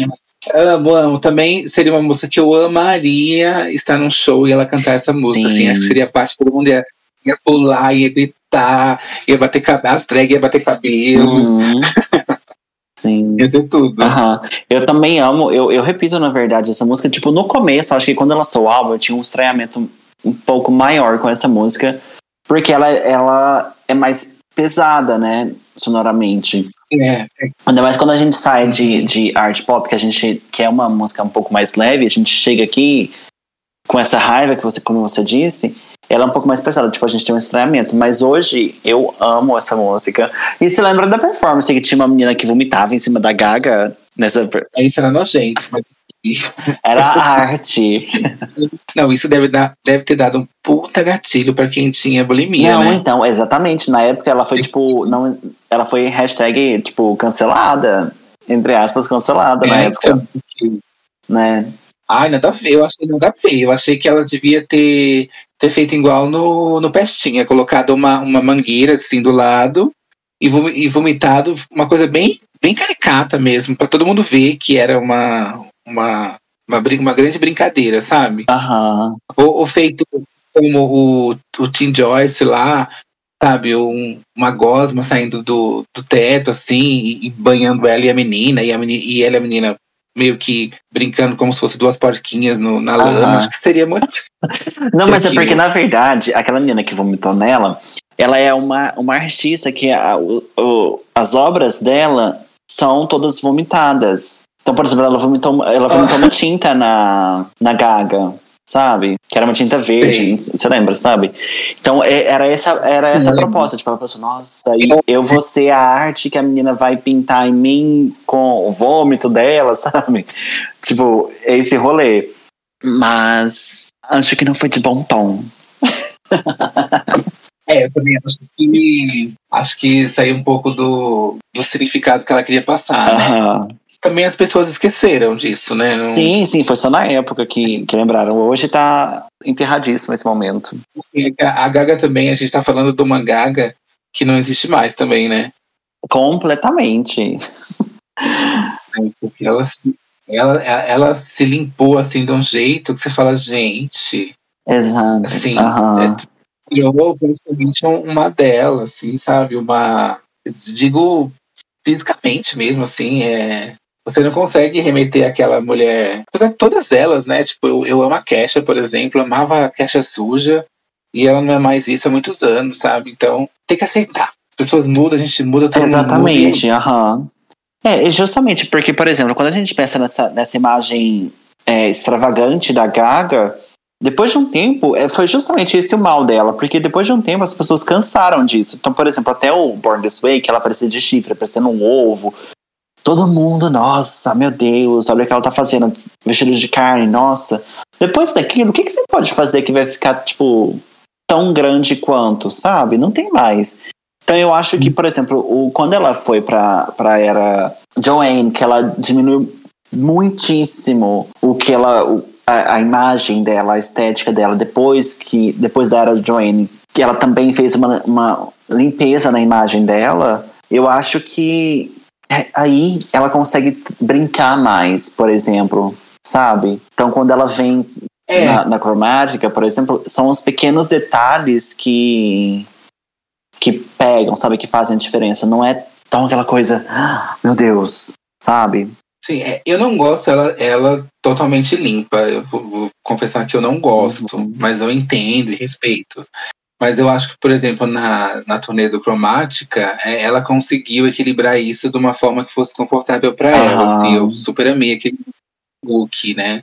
amo, amo. Também seria uma música que eu amaria estar num show e ela cantar essa música. Sim. Assim, acho que seria a parte que todo mundo ia, ia pular, ia gritar, ia bater cabelo, as drag ia bater cabelo, Uhum. Sim. ia ter tudo. Aham. Eu também amo, eu, eu repito, na verdade, essa música, tipo, no começo, acho que quando ela lançou o álbum, eu tinha um estranhamento um pouco maior com essa música, porque ela, ela é mais pesada, né, sonoramente. É, Ainda mais quando a gente sai de, de art pop, que a gente quer uma música um pouco mais leve, a gente chega aqui com essa raiva que você, como você disse, ela é um pouco mais pesada, tipo, a gente tem um estranhamento. Mas hoje eu amo essa música. E se lembra da performance que tinha uma menina que vomitava em cima da Gaga nessa. isso era nojento. mas- Era arte. Não, isso deve, dar, deve ter dado um puta gatilho pra quem tinha bulimia, não, né? então, exatamente. Na época ela foi, tipo, não, ela foi hashtag, tipo, cancelada. Entre aspas, cancelada na É, época, então, né? Ai, nada a ver, eu achei nada a ver. Eu achei que ela devia ter, ter feito igual no, no Pestinha, colocado uma, uma mangueira assim do lado e, vom- e vomitado uma coisa bem, bem caricata mesmo, pra todo mundo ver que era uma, uma, uma, uma grande brincadeira, sabe? Aham. Ou, ou feito como o, o Tim Joyce lá, sabe? Um, uma gosma saindo do, do teto, assim, e, e banhando ela e a menina, e, a menina, e ela e a menina meio que brincando como se fosse duas porquinhas no, na lama. Acho que seria muito. Não, mas é porque, na verdade, aquela menina que vomitou nela, ela é uma, uma artista que a- o- o- as obras dela são todas vomitadas. Então, por exemplo, ela vomitou, ela vomitou uma tinta na, na Gaga, sabe? Que era uma tinta verde, você lembra, sabe? Então, é- era essa, era essa a lembro. proposta. Tipo, ela pensou, nossa, eu, vou ser a arte que a menina vai pintar em mim com o vômito dela, sabe? Tipo, é esse rolê. Mas acho que não foi de bom tom. É, eu também acho que. Acho que saiu um pouco do, do significado que ela queria passar, né? Também as pessoas esqueceram disso, né? Não- Sim, sim, foi só na época que, que lembraram. Hoje tá enterradíssimo esse momento. A Gaga também, a gente tá falando de uma Gaga que não existe mais também, né? Completamente. Porque ela, se- ela, ela se limpou assim de um jeito que você fala, gente, Exato. assim, Aham. é, criou principalmente um- uma dela, assim, sabe? Uma. Digo fisicamente mesmo, assim, é. Você não consegue remeter aquela mulher. Apesar que todas elas, né? Tipo, eu, eu amo a Kesha, por exemplo, amava a Kesha suja, e ela não é mais isso há muitos anos, sabe? Então, tem que aceitar. As pessoas mudam, a gente muda, todo Exatamente, aham. É, justamente porque, por exemplo, quando a gente pensa nessa, nessa imagem é, extravagante da Gaga, depois de um tempo, é, foi justamente esse o mal dela, porque depois de um tempo as pessoas cansaram disso. Então, por exemplo, até o Born This Way, que ela parecia de chifre, parecendo um ovo. Todo mundo, nossa, meu Deus, olha o que ela tá fazendo, vestido de carne, nossa. Depois daquilo, o que, que você pode fazer que vai ficar, tipo, tão grande quanto, sabe? Não tem mais. Então eu acho que, por exemplo, o, quando ela foi pra, pra era Joanne, que ela diminuiu muitíssimo o que ela. o- a, a imagem dela, a estética dela, depois que. Depois da era Joanne, que ela também fez uma, uma limpeza na imagem dela, eu acho que aí ela consegue brincar mais, por exemplo. Sabe? Então, quando ela vem É, na, na cromática, por exemplo, são os pequenos detalhes que que pegam, sabe, que fazem a diferença. Não é tão aquela coisa, "Ah, meu Deus, sabe? Sim, é, eu não gosto ela, ela totalmente limpa. Eu vou, vou confessar que eu não gosto, Uhum. mas eu entendo e respeito. Mas eu acho que, por exemplo, na, na turnê do Cromática, é, ela conseguiu equilibrar isso de uma forma que fosse confortável para ela. Aham. Assim, eu super amei aquele, look, né?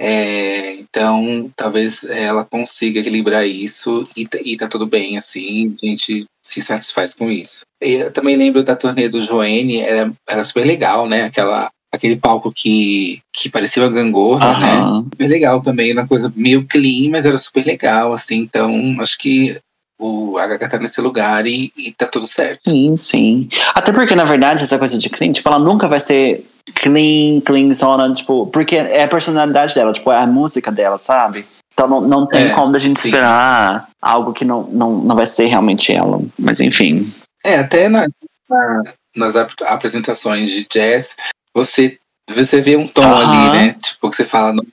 É, então, talvez ela consiga equilibrar isso e, tá- e tá tudo bem, assim, a gente se satisfaz com isso. Eu também lembro da turnê do Joene, era, era super legal, né? Aquela, aquele palco que, que parecia uma gangorra, né? Super legal também, uma coisa meio clean, mas era super legal, assim, então acho que o a Gaga tá nesse lugar e, e tá tudo certo. Sim, sim. Até porque, na verdade, essa coisa de clean, tipo, ela nunca vai ser clean, clean zona, tipo, porque é a personalidade dela, tipo, é a música dela, sabe? Então não, não tem É, como da gente sim. esperar algo que não, não, não vai ser realmente ela. Mas enfim. É, até na, na- nas ap- apresentações de jazz, você, você vê um tom Aham. ali, né? Tipo, que você fala, não,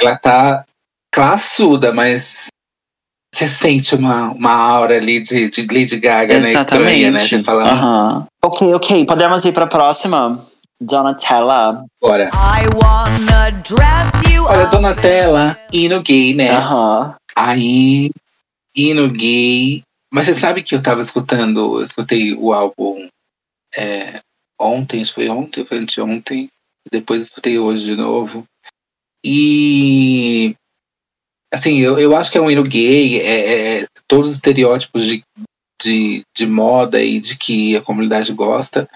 ela tá classuda, mas você sente uma, uma aura ali de, de Lady Gaga, né? Estranha, né? Você fala, Aham. Ok, ok. Podemos ir pra próxima? Donatella. bora. I wanna dress you Olha, Donatella, hino gay, né? Aham. Aí, hino gay. Mas você sabe que eu tava escutando, eu escutei o álbum é, ontem, acho que foi ontem, foi anteontem. Depois escutei hoje de novo. E. Assim, eu, eu acho que é um hino gay, é, é todos os estereótipos de, de, de moda e de que a comunidade gosta.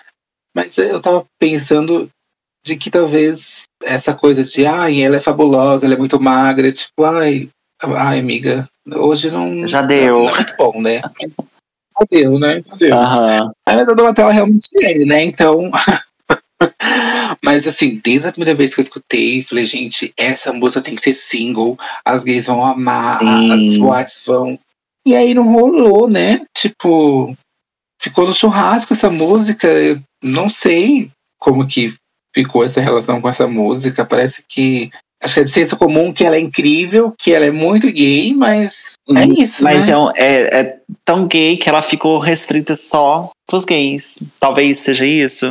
Mas eu tava pensando de que talvez essa coisa de ai, ela é fabulosa, ela é muito magra, tipo, ai, ai, amiga, hoje não. Já deu. Não é muito bom, né? Já deu, né? Já deu. Aham. Mas a Donatella realmente é, né? Então. Mas assim, desde a primeira vez que eu escutei, falei, gente, essa música tem que ser single, as gays vão amar, Sim. as boates vão. E aí não rolou, né? Tipo, ficou no churrasco essa música. Eu não sei como que ficou essa relação com essa música. Parece que. Acho que é de senso comum que ela é incrível, que ela é muito gay, mas é isso. Mas né? é, um- é, é tão gay que ela ficou restrita só pros gays. Talvez seja isso.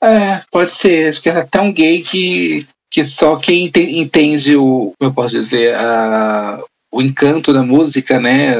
É, pode ser. Acho que ela é tão gay que, que só quem ente- entende o, como eu posso dizer, a, o encanto da música, né?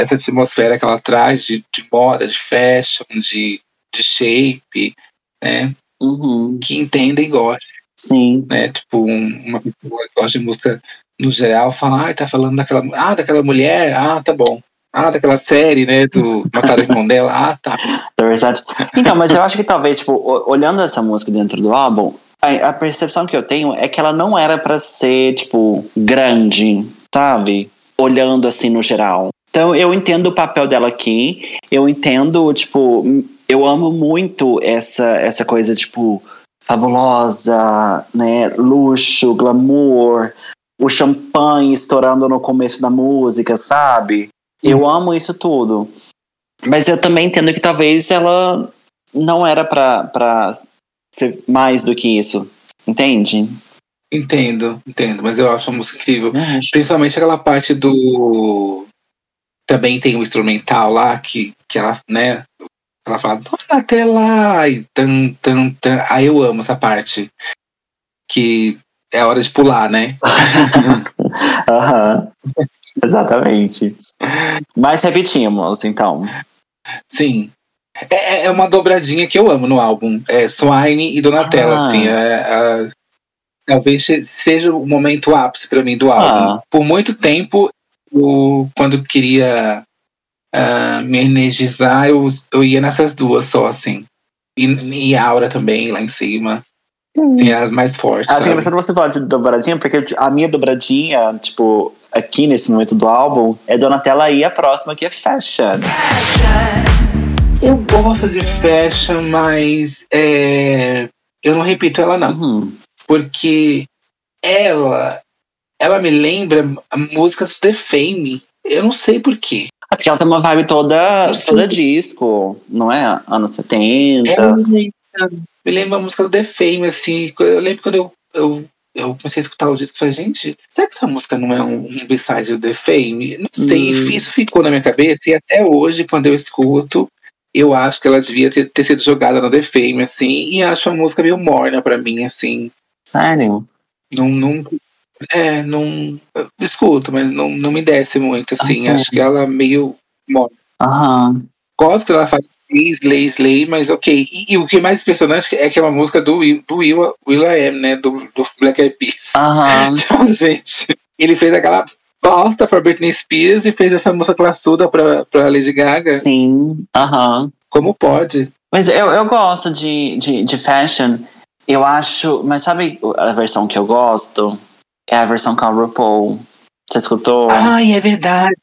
Essa atmosfera que ela traz de, de moda, de fashion, de, de shape, né? Uhum. Que entenda e gosta, Sim. né? Tipo, um- uma pessoa que gosta de música no geral fala, ah, tá falando daquela, ah, daquela mulher, ah, tá bom. Ah, daquela série, né? Do Mataram o Irmão dela, ah, tá. É verdade. Então, mas eu acho que talvez, tipo, olhando essa música dentro do álbum, a, a percepção que eu tenho é que ela não era pra ser, tipo, grande, sabe? Olhando assim no geral. Então, eu entendo o papel dela aqui. Eu entendo, tipo, eu amo muito essa, essa coisa, tipo, fabulosa, né? Luxo, glamour, o champanhe estourando no começo da música, sabe? Eu amo isso tudo. Mas eu também entendo que talvez ela não era pra, pra ser mais do que isso. Entende? Entendo, entendo, mas eu acho a música incrível. Acho. Principalmente aquela parte do. Também tem o instrumental lá que, que ela, né? Ela fala, Donatella! E tan, tan, tan. Aí eu amo essa parte. Que é hora de pular, né? Aham. Exatamente. Mas repetimos, então. Sim. É, é uma dobradinha que eu amo no álbum. É Swine e Donatella, Ah. assim. É, é- talvez se- seja o momento ápice pra mim do álbum. Ah. Por muito tempo, eu, quando queria ah, me energizar, eu, eu ia nessas duas só, assim. E, e a Aura também, lá em cima. Assim, as mais fortes. Acho sabe? engraçado você falar de dobradinha, porque a minha dobradinha, tipo, aqui nesse momento do álbum, é Donatella e a próxima que é Fashion. Eu gosto de fashion, mas é, eu não repito ela, não. Uhum. porque ela ela me lembra músicas do The Fame. Eu não sei porquê. É porque ela tem uma vibe toda, toda disco, não é? Anos 70. Ela me me lembra a música do The Fame, assim. Eu lembro quando eu, eu, eu comecei a escutar o disco e falei, gente, será que essa música não é um, um B-side do The Fame? Não sei, Hum. isso ficou na minha cabeça e até hoje, quando eu escuto, eu acho que ela devia ter, ter sido jogada no The Fame, assim, e acho a música meio morna pra mim, assim. Sério? não, não é, não escuto, mas não, não me desce muito, assim, Ah, acho que ela meio morna. Aham. gosto que ela faz slay, slay, slay, mas ok. E, e o que é mais impressionante é que é uma música do Will, do Will, Will I Am, né? Do, do Black Eyed Peas. Aham. Então, gente, ele fez aquela bosta pra Britney Spears e fez essa música classuda pra, pra Lady Gaga. Sim. Aham. Como pode? Mas eu, eu gosto de, de, de fashion. Eu acho. Mas sabe a versão que eu gosto? É a versão com a RuPaul. Você escutou? Ai, é verdade.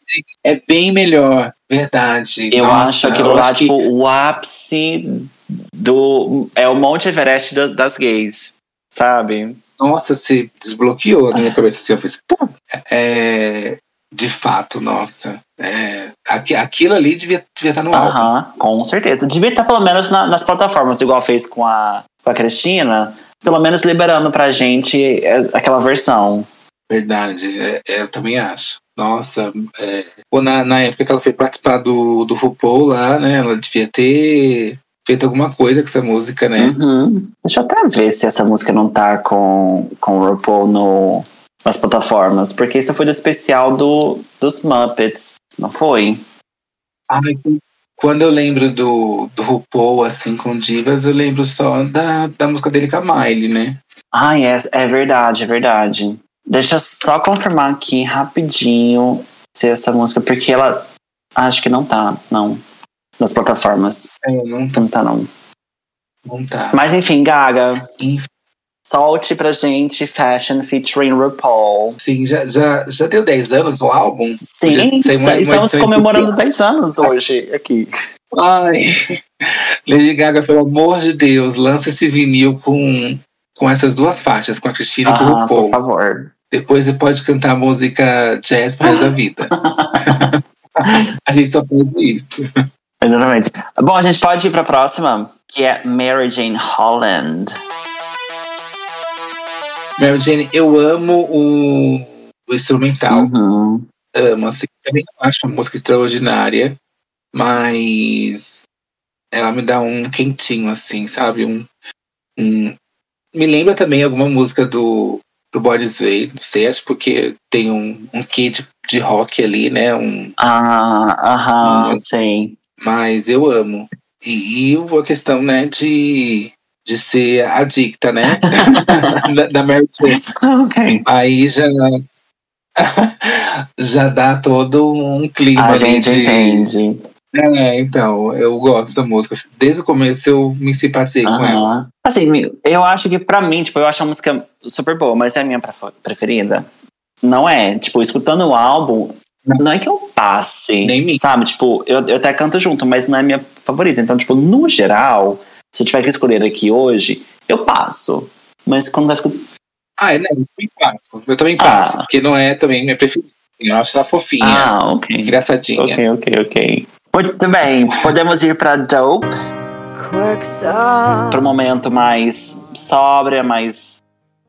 É bem melhor. Verdade. eu Nossa, acho aquilo lá, acho que- tipo, o ápice do. É o Monte Everest da- das gays. Sabe? Nossa, se desbloqueou na minha cabeça assim. Eu fiz, pô, é, de fato, nossa. É, aqui- aquilo ali devia, devia estar no álbum. Aham, com certeza. Devia estar pelo menos na- nas plataformas, igual fez com a, com a Cristina. Pelo menos liberando pra gente é, aquela versão. Verdade, é, é, eu também acho. Nossa, é, pô, na, na época que ela foi participar do, do RuPaul lá, né? Ela devia ter feito alguma coisa com essa música, né? Uhum. Deixa eu até ver se essa música não tá com, com o RuPaul no, nas plataformas. Porque isso foi do especial do, dos Muppets, não foi? Ai, quando eu lembro do, do RuPaul, assim, com divas, eu lembro só da, da música dele com a Miley, né? Ah, é, é verdade, é verdade. Deixa eu só confirmar aqui rapidinho se essa música, porque ela acho que não tá, não. Nas plataformas. É, não, Não tá, não. não tá. Mas enfim, Gaga, Enfim, solte pra gente Fashion featuring RuPaul. Sim, já, já, já deu 10 anos o álbum? Sim, ser uma- uma estamos comemorando especial. 10 anos hoje aqui. Ai, Lady Gaga, pelo amor de Deus, lança esse vinil com, com essas duas faixas, com a Cristina e com o Ah, por RuPaul. favor. Depois você pode cantar a música jazz pro resto da vida. a gente só pode isso. Exatamente. Bom, a gente pode ir pra próxima, que é Mary Jane Holland. Mary Jane, eu amo o, o instrumental. Uhum. Amo, assim. Também acho a música extraordinária, mas ela me dá um quentinho, assim, sabe? Um, um- Me lembra também alguma música do, do Boris Way, não sei, acho porque tem um, um quê de, de rock ali, né? Um, Ah, aham, Hum. sim. mas eu amo. E, e a questão, né, de, de ser adicta, né? da, da Mary Jane. Ok. Aí já. já dá todo um clima A ali gente de. entende. É, então, eu gosto da música. Desde o começo eu me simpatizei com ela. Assim, eu acho que pra mim, tipo, eu acho a música super boa, mas é a minha pref- preferida. Não é. Tipo, escutando o álbum, não é que eu passe. Nem mim. Sabe? Tipo, eu, eu até canto junto, mas não é minha favorita. Então, tipo, no geral, se eu tiver que escolher aqui hoje, eu passo. Mas quando tá escutando. Ah, é, né? Eu também passo. Eu também Ah. passo, porque não é também minha preferida. Eu acho ela fofinha, Ah, ok. engraçadinha. Ok, ok, ok. Muito bem, podemos ir pra Dope, para um momento mais sóbria, mais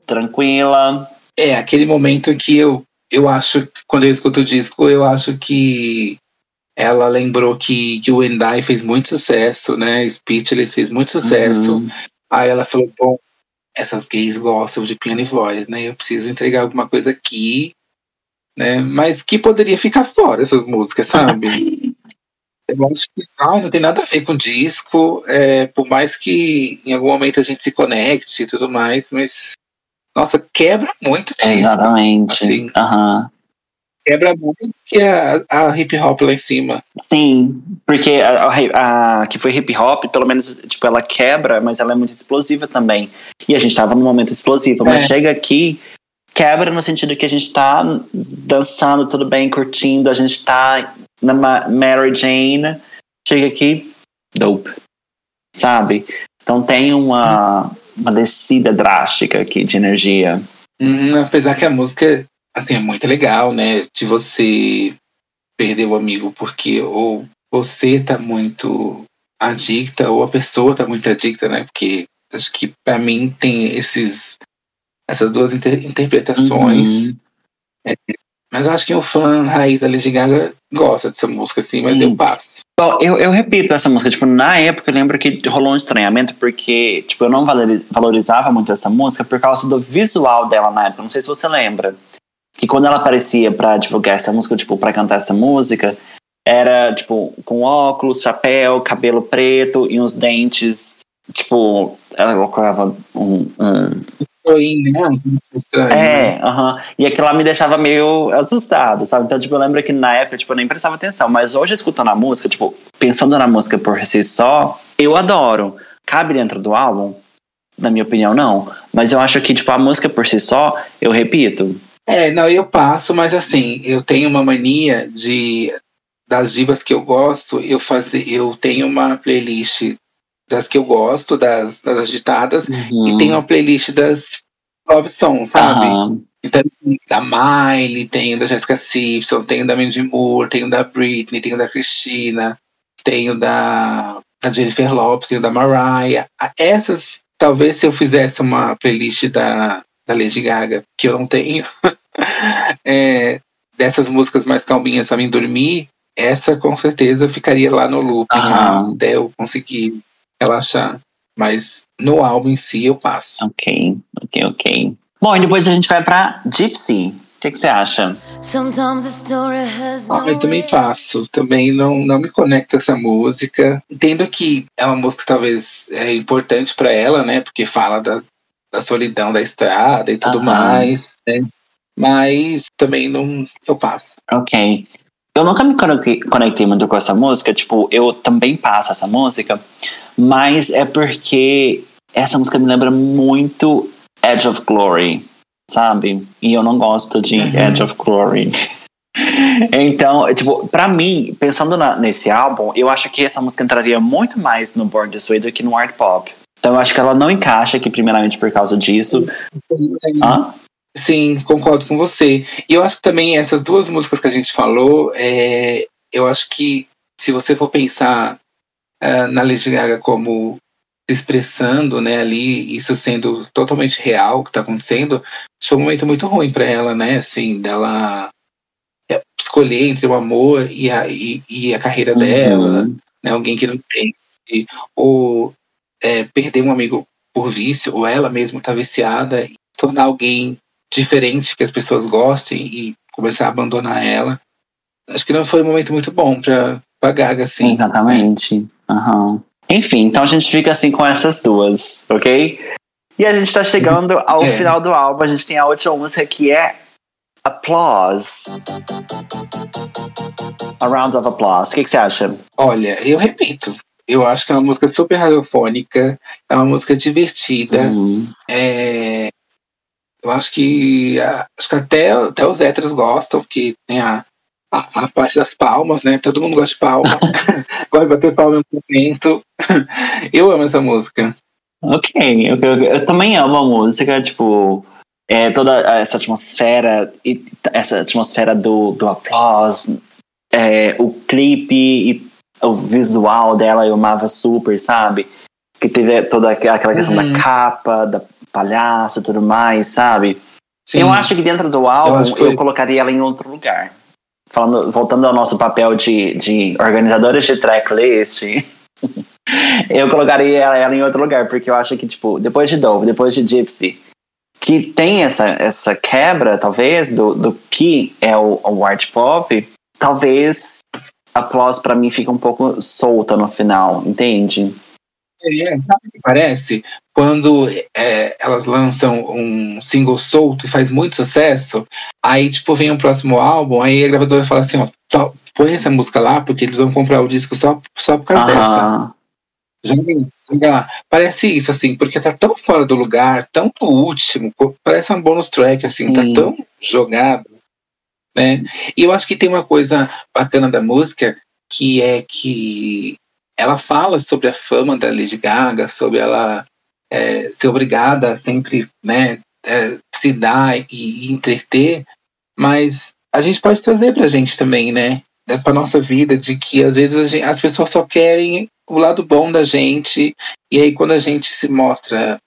tranquila. É, aquele momento que eu, eu acho, quando eu escuto o disco, eu acho que ela lembrou que, que o Endai fez muito sucesso, né? Speechless fez muito sucesso. Uhum. Aí ela falou, bom, essas gays gostam de piano e voz, né? Eu preciso entregar alguma coisa aqui, né? Mas que poderia ficar fora essas músicas, sabe? Eu acho que ah, não tem nada a ver com disco, é, por mais que em algum momento a gente se conecte e tudo mais, mas nossa, quebra muito disco. Exatamente. assim. Aham. Quebra muito que a, a hip hop lá em cima. Sim, porque a, a- a que foi hip hop, pelo menos, tipo, ela quebra, mas ela é muito explosiva também. E a gente tava num momento explosivo, mas É. chega aqui, quebra no sentido que a gente tá dançando tudo bem, curtindo, a gente tá na Ma- Mary Jane, chega aqui, dope, sabe? Então tem uma, uma descida drástica aqui de energia. Uhum, apesar que a música assim, é muito legal, né? De você perder o amigo porque ou você tá muito adicta ou a pessoa tá muito adicta, né? Porque acho que pra mim tem esses essas duas inter- interpretações. Uhum. Mas eu acho que o fã raiz da Lady Gaga gosta dessa música, assim, mas Sim. eu passo. Bom, eu, eu repito essa música, tipo, na época eu lembro que rolou um estranhamento porque, tipo, eu não valori- valorizava muito essa música por causa do visual dela na época, não sei se você lembra. Que quando ela aparecia pra divulgar essa música, tipo, pra cantar essa música, era, tipo, com óculos, chapéu, cabelo preto e uns dentes, tipo, ela colocava um. um Foi, né? Estranho, né? é, aham. E aquilo lá me deixava meio assustado, sabe? Então, tipo, eu lembro que na época, tipo, eu nem prestava atenção. Mas hoje, escutando a música, tipo, pensando na música por si só, eu adoro. Cabe dentro do álbum? Na minha opinião, não. Mas eu acho que, tipo, a música por si só, eu repito. É, não, eu passo, mas assim, eu tenho uma mania de das divas que eu gosto, eu fazer, eu tenho uma playlist das que eu gosto, das, das agitadas, e tenho uma playlist das love songs, sabe? Aham. Então, da Miley, tenho da Jessica Simpson, tenho da Mandy Moore, tenho da Britney, tenho da Christina, tenho da, da Jennifer Lopez, tenho da Mariah. Ah, Essas, talvez se eu fizesse uma playlist da, da Lady Gaga, que eu não tenho, é, dessas músicas mais calminhas pra mim dormir, essa com certeza ficaria lá no Aham. lá, até eu conseguir relaxar. Mas no álbum em si eu passo. Ok, ok, ok. Bom, e depois a gente vai pra Gypsy. O que, você acha? Sometimes the story has Ah, eu também faço. Também não, não me conecto com essa música. Entendo que é uma música que talvez é importante pra ela, né? Porque fala da, da solidão da estrada e tudo Aham. mais, né? Mas também não. Eu passo. Ok. Eu nunca me conectei, conectei muito com essa música, tipo, eu também passo essa música, mas é porque essa música me lembra muito Edge of Glory, sabe? E eu não gosto de Uhum. Edge of Glory. então, tipo, pra mim, pensando na- nesse álbum, eu acho que essa música entraria muito mais no Born This Way do que no art pop. Então eu acho que ela não encaixa aqui, primeiramente por causa disso. Hã? Sim, concordo com você. E eu acho que também essas duas músicas que a gente falou, é, eu acho que se você for pensar ah, na Lady Gaga como se expressando, né, ali, isso sendo totalmente real, o que está acontecendo, foi um momento muito ruim para ela, né, assim, dela é, escolher entre o amor e a, e, e a carreira dela, Uhum. né, alguém que não tem, ou é, perder um amigo por vício, ou ela mesma tá viciada, e tornar alguém diferente que as pessoas gostem e começar a abandonar ela. Acho que não foi um momento muito bom pra, pra Gaga, assim. Exatamente. Aham. Enfim, então a gente fica assim com essas duas, ok? E a gente tá chegando ao É. final do álbum. A gente tem a última música que é Applause. A Round of Applause. O que, que você acha? Olha, eu repito, eu acho que é uma música super radiofônica, é uma música divertida, Uhum. é, eu acho que acho que até, até os héteros gostam, porque tem a, a, a parte das palmas, né? Todo mundo gosta de palma. gosta de bater palma no momento. Eu amo essa música. Ok, ok, ok. eu também amo a música, tipo, é, toda essa atmosfera, essa atmosfera do, do applause, é, o clipe e o visual dela eu amava super, sabe? Que teve toda aqu- aquela questão Uhum. da capa, da palhaço e tudo mais, sabe? Sim. Eu acho que dentro do álbum eu, foi- colocaria ela em outro lugar. Falando, voltando ao nosso papel de, de organizadores de tracklist, eu colocaria ela, ela em outro lugar, porque eu acho que, tipo, depois de Dove, depois de Gypsy, que tem essa, essa quebra, talvez, do, do que é o, o art pop, talvez a Applause pra mim fica um pouco solta no final, entende? É, sabe o que parece? Quando é, elas lançam um single solto e faz muito sucesso, aí tipo vem o próximo álbum, aí a gravadora fala assim, ó, tó- põe essa música lá, porque eles vão comprar o disco só, só por causa dessa. Aham. Joga, joga lá. Parece isso, assim, porque tá tão fora do lugar, tão no último, parece um bonus track, assim, tá Sim. tão jogado, né? E eu acho que tem uma coisa bacana da música, que é que ela fala sobre a fama da Lady Gaga, sobre ela é, ser obrigada a sempre, né, é, se dar e, e entreter, mas a gente pode trazer pra gente também, né, né, pra nossa vida, de que às vezes a gente- as pessoas só querem o lado bom da gente, e aí quando a gente se mostra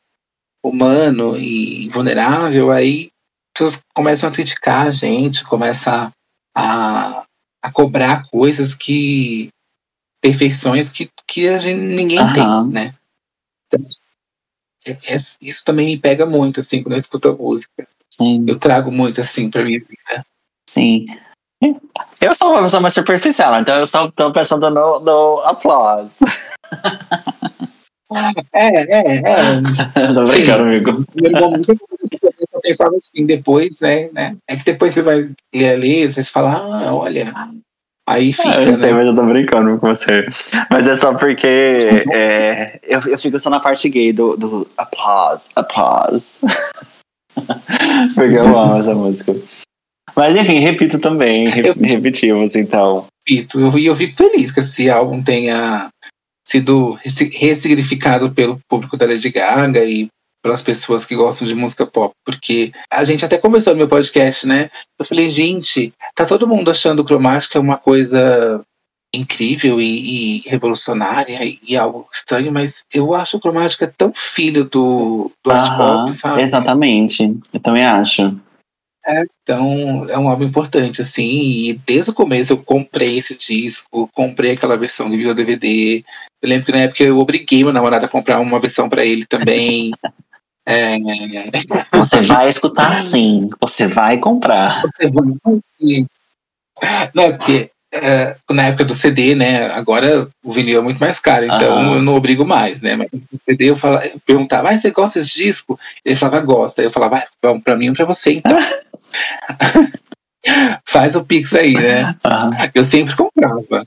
humano e vulnerável, aí pessoas começam a criticar a gente, começam a, a cobrar coisas que. perfeições que, que a gente, ninguém Aham. tem, né? Então, é- é- isso também me pega muito, assim, quando eu escuto a música. Sim. Eu trago muito, assim, pra minha vida. Sim. Eu sou uma pessoa mais superficial, então eu só tô pensando no, no applause. É, é, é. tô brincando, amigo. primeiro momento eu pensava assim, depois, né, né? É que depois você vai ler ali, você fala, ah, olha. Aí fica. Ah, eu sei, né? mas eu tô brincando com você. Mas é só porque é, eu, eu fico só na parte gay do, do applause, applause. porque eu amo essa música. Mas enfim, repito também, re- Eu- repetimos, então. repito, eu, eu fico feliz que esse álbum tenha sido ressi- ressignificado pelo público da Lady Gaga e pelas pessoas que gostam de música pop, porque a gente até começou no meu podcast, né? Eu falei, gente, tá todo mundo achando cromática uma coisa incrível e, e revolucionária e, e algo estranho, mas eu acho cromática tão filho do, do art Aham, pop, sabe? exatamente. Eu também acho. Então, é um álbum importante, assim, e desde o começo eu comprei esse disco, comprei aquela versão que viu o DVD. Eu lembro que na época eu obriguei meu namorado a comprar uma versão pra ele também. É, Você vai escutar sim, você vai comprar. você vai- Não, é porque é, na época do CD, né? Agora o vinil é muito mais caro, então Aham. eu não obrigo mais, né? Mas no CD eu, falava, eu perguntava, ah, você gosta desse disco? Ele falava, gosta. Eu falava, ah, bom, pra mim e pra você então. Faz o Pix aí, né? Aham. Eu sempre comprava.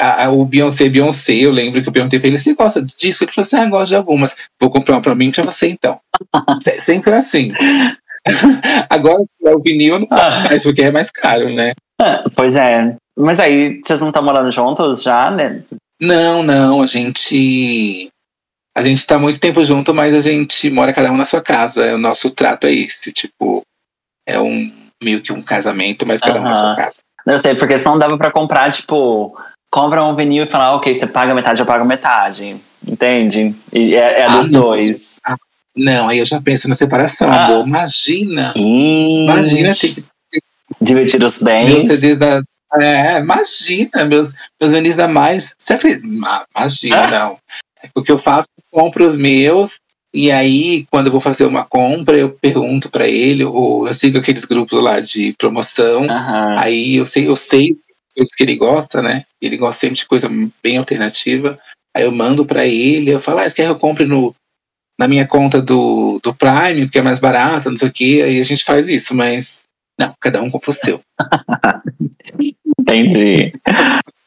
A- a- o Beyoncé, Beyoncé, eu lembro que eu perguntei pra ele, você gosta disso? Ele falou assim, ah, gosto de algumas. Vou comprar uma pra mim e pra você, então. Se- sempre assim. Agora, o vinil não Ah. faz, porque é mais caro, né? Ah, Pois é. Mas aí, vocês não estão morando juntos já, né? Não, não, a gente... A gente tá muito tempo junto, mas a gente mora cada um na sua casa. O nosso trato é esse, tipo... É um meio que um casamento, mas cada um na sua casa. Eu sei, porque senão dava pra comprar, tipo, compra um vinil e falar, ok, você paga metade, eu pago metade. Entende? E é, é Ah, dos não. dois. Não, aí eu já penso na separação, Ah. amor. Imagina! Ih, Imagina ter que dividir os meus bens. CDs da. É, imagina, meus, meus vinis da mais. Ma- Imagina, não. O que eu faço, compro os meus, e aí, quando eu vou fazer uma compra, eu pergunto pra ele, ou eu sigo aqueles grupos lá de promoção, Aham. aí eu sei, eu sei coisas que ele gosta, né? Ele gosta sempre de coisa bem alternativa. Aí eu mando pra ele, eu falo, ah, você quer que eu compre no, na minha conta do, do Prime, porque é mais barato, não sei o quê, aí a gente faz isso, mas. Não, cada um compra o seu. Entendi.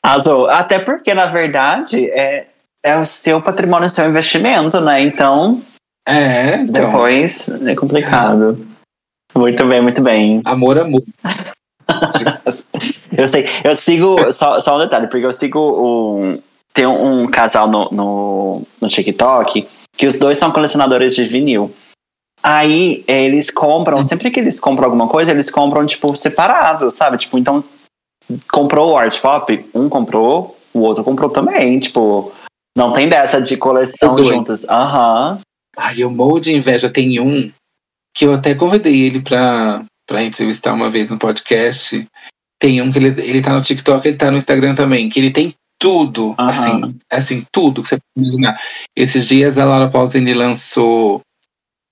Azul. Até porque, na verdade, é, é o seu patrimônio, o seu investimento, né? Então, É, então. depois é complicado. Muito bem, muito bem. Amor, amor. Eu sei, eu sigo, só, só um detalhe, porque eu sigo um. Tem um casal no, no, no TikTok que os dois são colecionadores de vinil. Aí eles compram, sempre que eles compram alguma coisa, eles compram, tipo, separado, sabe? Tipo, então, comprou o art pop, um comprou, o outro comprou também. Tipo, não tem dessa de coleção juntas. Aham. Ai, eu morro de inveja. Tem um que eu até convidei ele pra, pra entrevistar uma vez no podcast. Tem um que ele, ele tá no TikTok, ele tá no Instagram também, que ele tem tudo, assim, assim, tudo que você pode imaginar. Esses dias a Laura Pausini lançou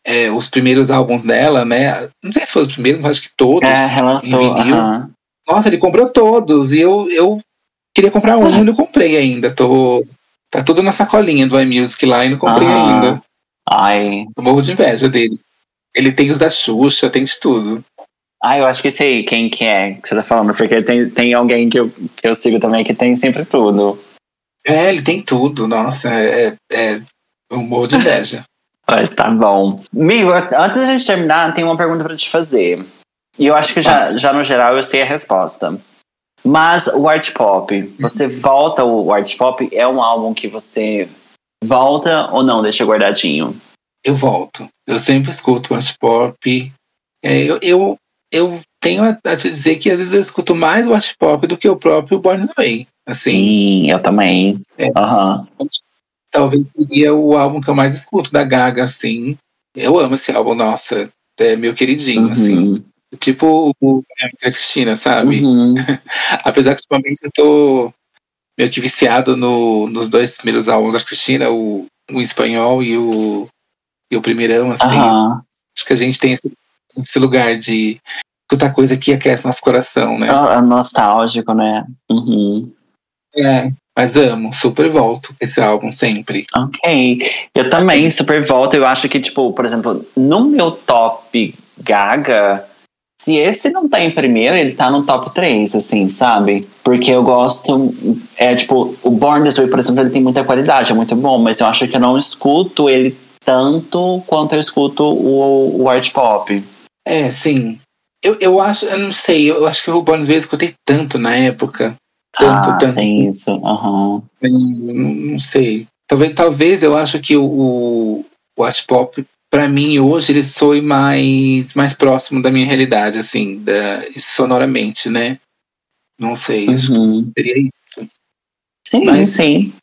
é, os primeiros álbuns dela, né? Não sei se foi os primeiros, mas acho que todos. É, relançou. aham. Nossa, ele comprou todos. E eu, eu queria comprar um e não comprei ainda. Tô, tá tudo na sacolinha do iMusic lá e não comprei ainda. Ai. Eu morro de inveja dele. Ele tem os da Xuxa, tem de tudo. Ah, eu acho que sei quem que é que você tá falando, porque tem, tem alguém que eu, que eu sigo também que tem sempre tudo. É, ele tem tudo. Nossa, é, é eu morro de inveja. Mas tá bom. Amigo, antes da gente terminar, tem uma pergunta pra te fazer. E eu acho que já, já no geral eu sei a resposta. Mas o art pop, você volta o art pop? É um álbum que você volta ou não deixa guardadinho? eu volto. Eu sempre escuto art pop. É, eu, eu, eu tenho a, a te dizer que às vezes eu escuto mais o art pop do que o próprio Born This Way. Assim, Sim, eu também. É. Aham. talvez seria o álbum que eu mais escuto da Gaga, assim. Eu amo esse álbum, nossa. É meu queridinho, assim. Uhum. Tipo o Cristina, sabe? Uhum. Apesar que ultimamente eu tô meio que viciado no, nos dois primeiros álbuns da Cristina, o, o espanhol e o, e o primeirão, assim. Acho que a gente tem esse, esse lugar de, escutar coisa que aquece nosso coração, né? É nostálgico, né? Uhum. É, mas amo, super volto com esse álbum sempre. Ok. Eu também super volto. Eu acho que, tipo, por exemplo, no meu top Gaga, se esse não tá em primeiro, ele tá no top 3, assim, sabe? Porque eu gosto. É tipo, o Born This Way, por exemplo, ele tem muita qualidade, é muito bom, mas eu acho que eu não escuto ele tanto quanto eu escuto o, o art pop. É, sim. Eu, eu acho, eu não sei, eu acho que o This Way eu escutei tanto na época. Tanto, ah, tanto. tem isso. Uhum. Não, não sei. Talvez, talvez eu acho que o, o art pop para mim hoje ele soe mais mais próximo da minha realidade assim da sonoramente né não sei acho Uhum. que seria isso Sim, Mas- sim.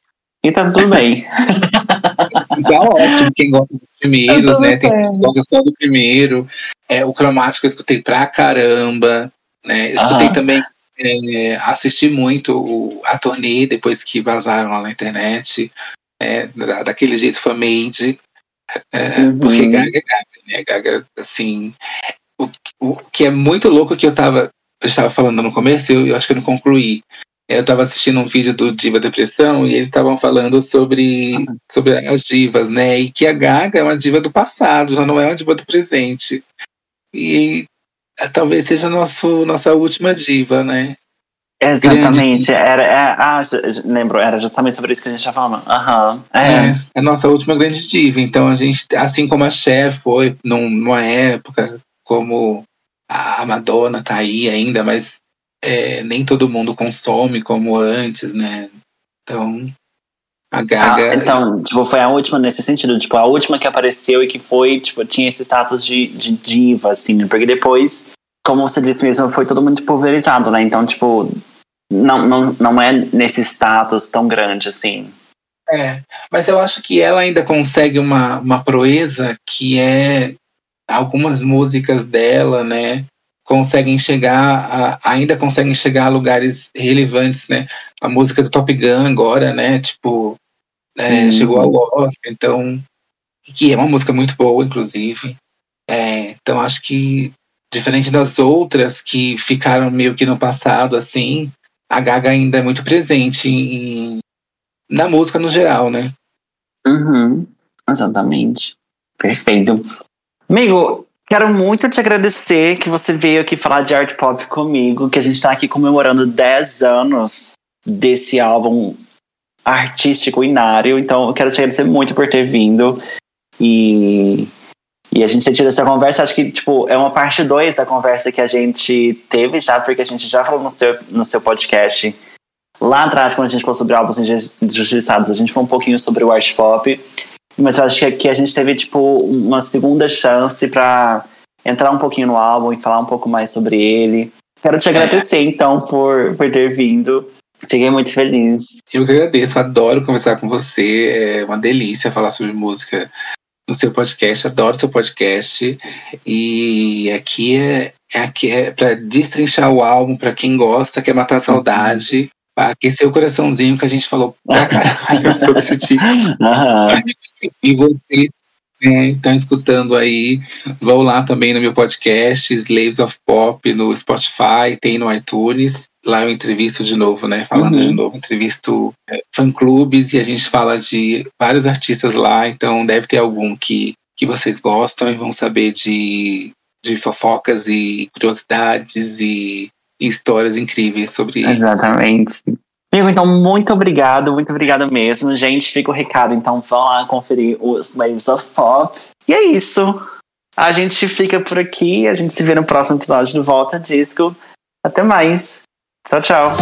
E tá tudo bem. tá ótimo quem gosta dos primeiros né tem quem gosta só do primeiro é o cromático eu escutei pra caramba né escutei Ah. também é, assisti muito o, a turnê depois que vazaram lá na internet é, da- daquele jeito fan-made É, Uhum. Porque Gaga é Gaga, né? Gaga, assim. O, o que é muito louco que eu tava. Eu estava falando no começo, eu, eu acho que eu não concluí. Eu tava assistindo um vídeo do Diva Depressão e eles estavam falando sobre, sobre as divas, né? E que a Gaga é uma diva do passado, já não é uma diva do presente. E talvez seja nosso, nossa última diva, né? Exatamente. Era, é, ah, lembro, era justamente sobre isso que a gente tava falando. Aham. É. É, é a nossa última grande diva. Então a gente, assim como a Cher foi num- numa época, como a Madonna tá aí ainda, mas é, nem todo mundo consome como antes, né? Então a Ah, Gaga. então, tipo, foi a última nesse sentido, tipo, a última que apareceu e que foi, tipo, tinha esse status de, de diva, assim, né? Porque depois, como você disse mesmo, foi todo muito pulverizado, né? Então, tipo, não, não, não é nesse status tão grande, assim. É, mas eu acho que ela ainda consegue uma, uma proeza que é algumas músicas dela, né? Conseguem chegar, a, ainda conseguem chegar a lugares relevantes, né? A música do Top Gun agora, né? Tipo, é, chegou ao Oscar, então. Que é uma música muito boa, inclusive. É, então acho que, diferente das outras que ficaram meio que no passado, assim, a Gaga ainda é muito presente em, na música no geral, né? Uhum, exatamente. Perfeito. Amigo, quero muito te agradecer que você veio aqui falar de art pop comigo, que a gente tá aqui comemorando 10 anos desse álbum artístico inário. Então, eu quero te agradecer muito por ter vindo. E, e a gente ter tido essa conversa, acho que tipo, é uma parte 2 da conversa que a gente teve já, porque a gente já falou no seu, no seu podcast lá atrás, quando a gente falou sobre álbuns inju- injustiçados, a gente falou um pouquinho sobre o art pop. Mas eu acho que aqui a gente teve, tipo, uma segunda chance pra entrar um pouquinho no álbum e falar um pouco mais sobre ele. Quero te agradecer, então, por, por ter vindo. Fiquei muito feliz. Eu que agradeço, adoro conversar com você. É uma delícia falar sobre música no seu podcast, adoro seu podcast. E aqui é, é, aqui é para destrinchar o álbum, para quem gosta, quer matar a saudade, aquecer o coraçãozinho que a gente falou pra caralho sobre esse tipo. E vocês né, estão escutando aí, vão lá também no meu podcast, Slaves of Pop, no Spotify, tem no iTunes. Lá eu entrevisto de novo, né? Falando Uhum. de novo, entrevisto é, fã-clubes e a gente fala de vários artistas lá, então deve ter algum que, que vocês gostam e vão saber de, de fofocas e curiosidades e histórias incríveis sobre eles. Exatamente. Amigo, então, muito obrigado, muito obrigado mesmo. Gente, fica o recado, então vão lá conferir o Slaves of Pop. E é isso. A gente fica por aqui, a gente se vê no próximo episódio do Volta Disco. Até mais. Tchau, tchau.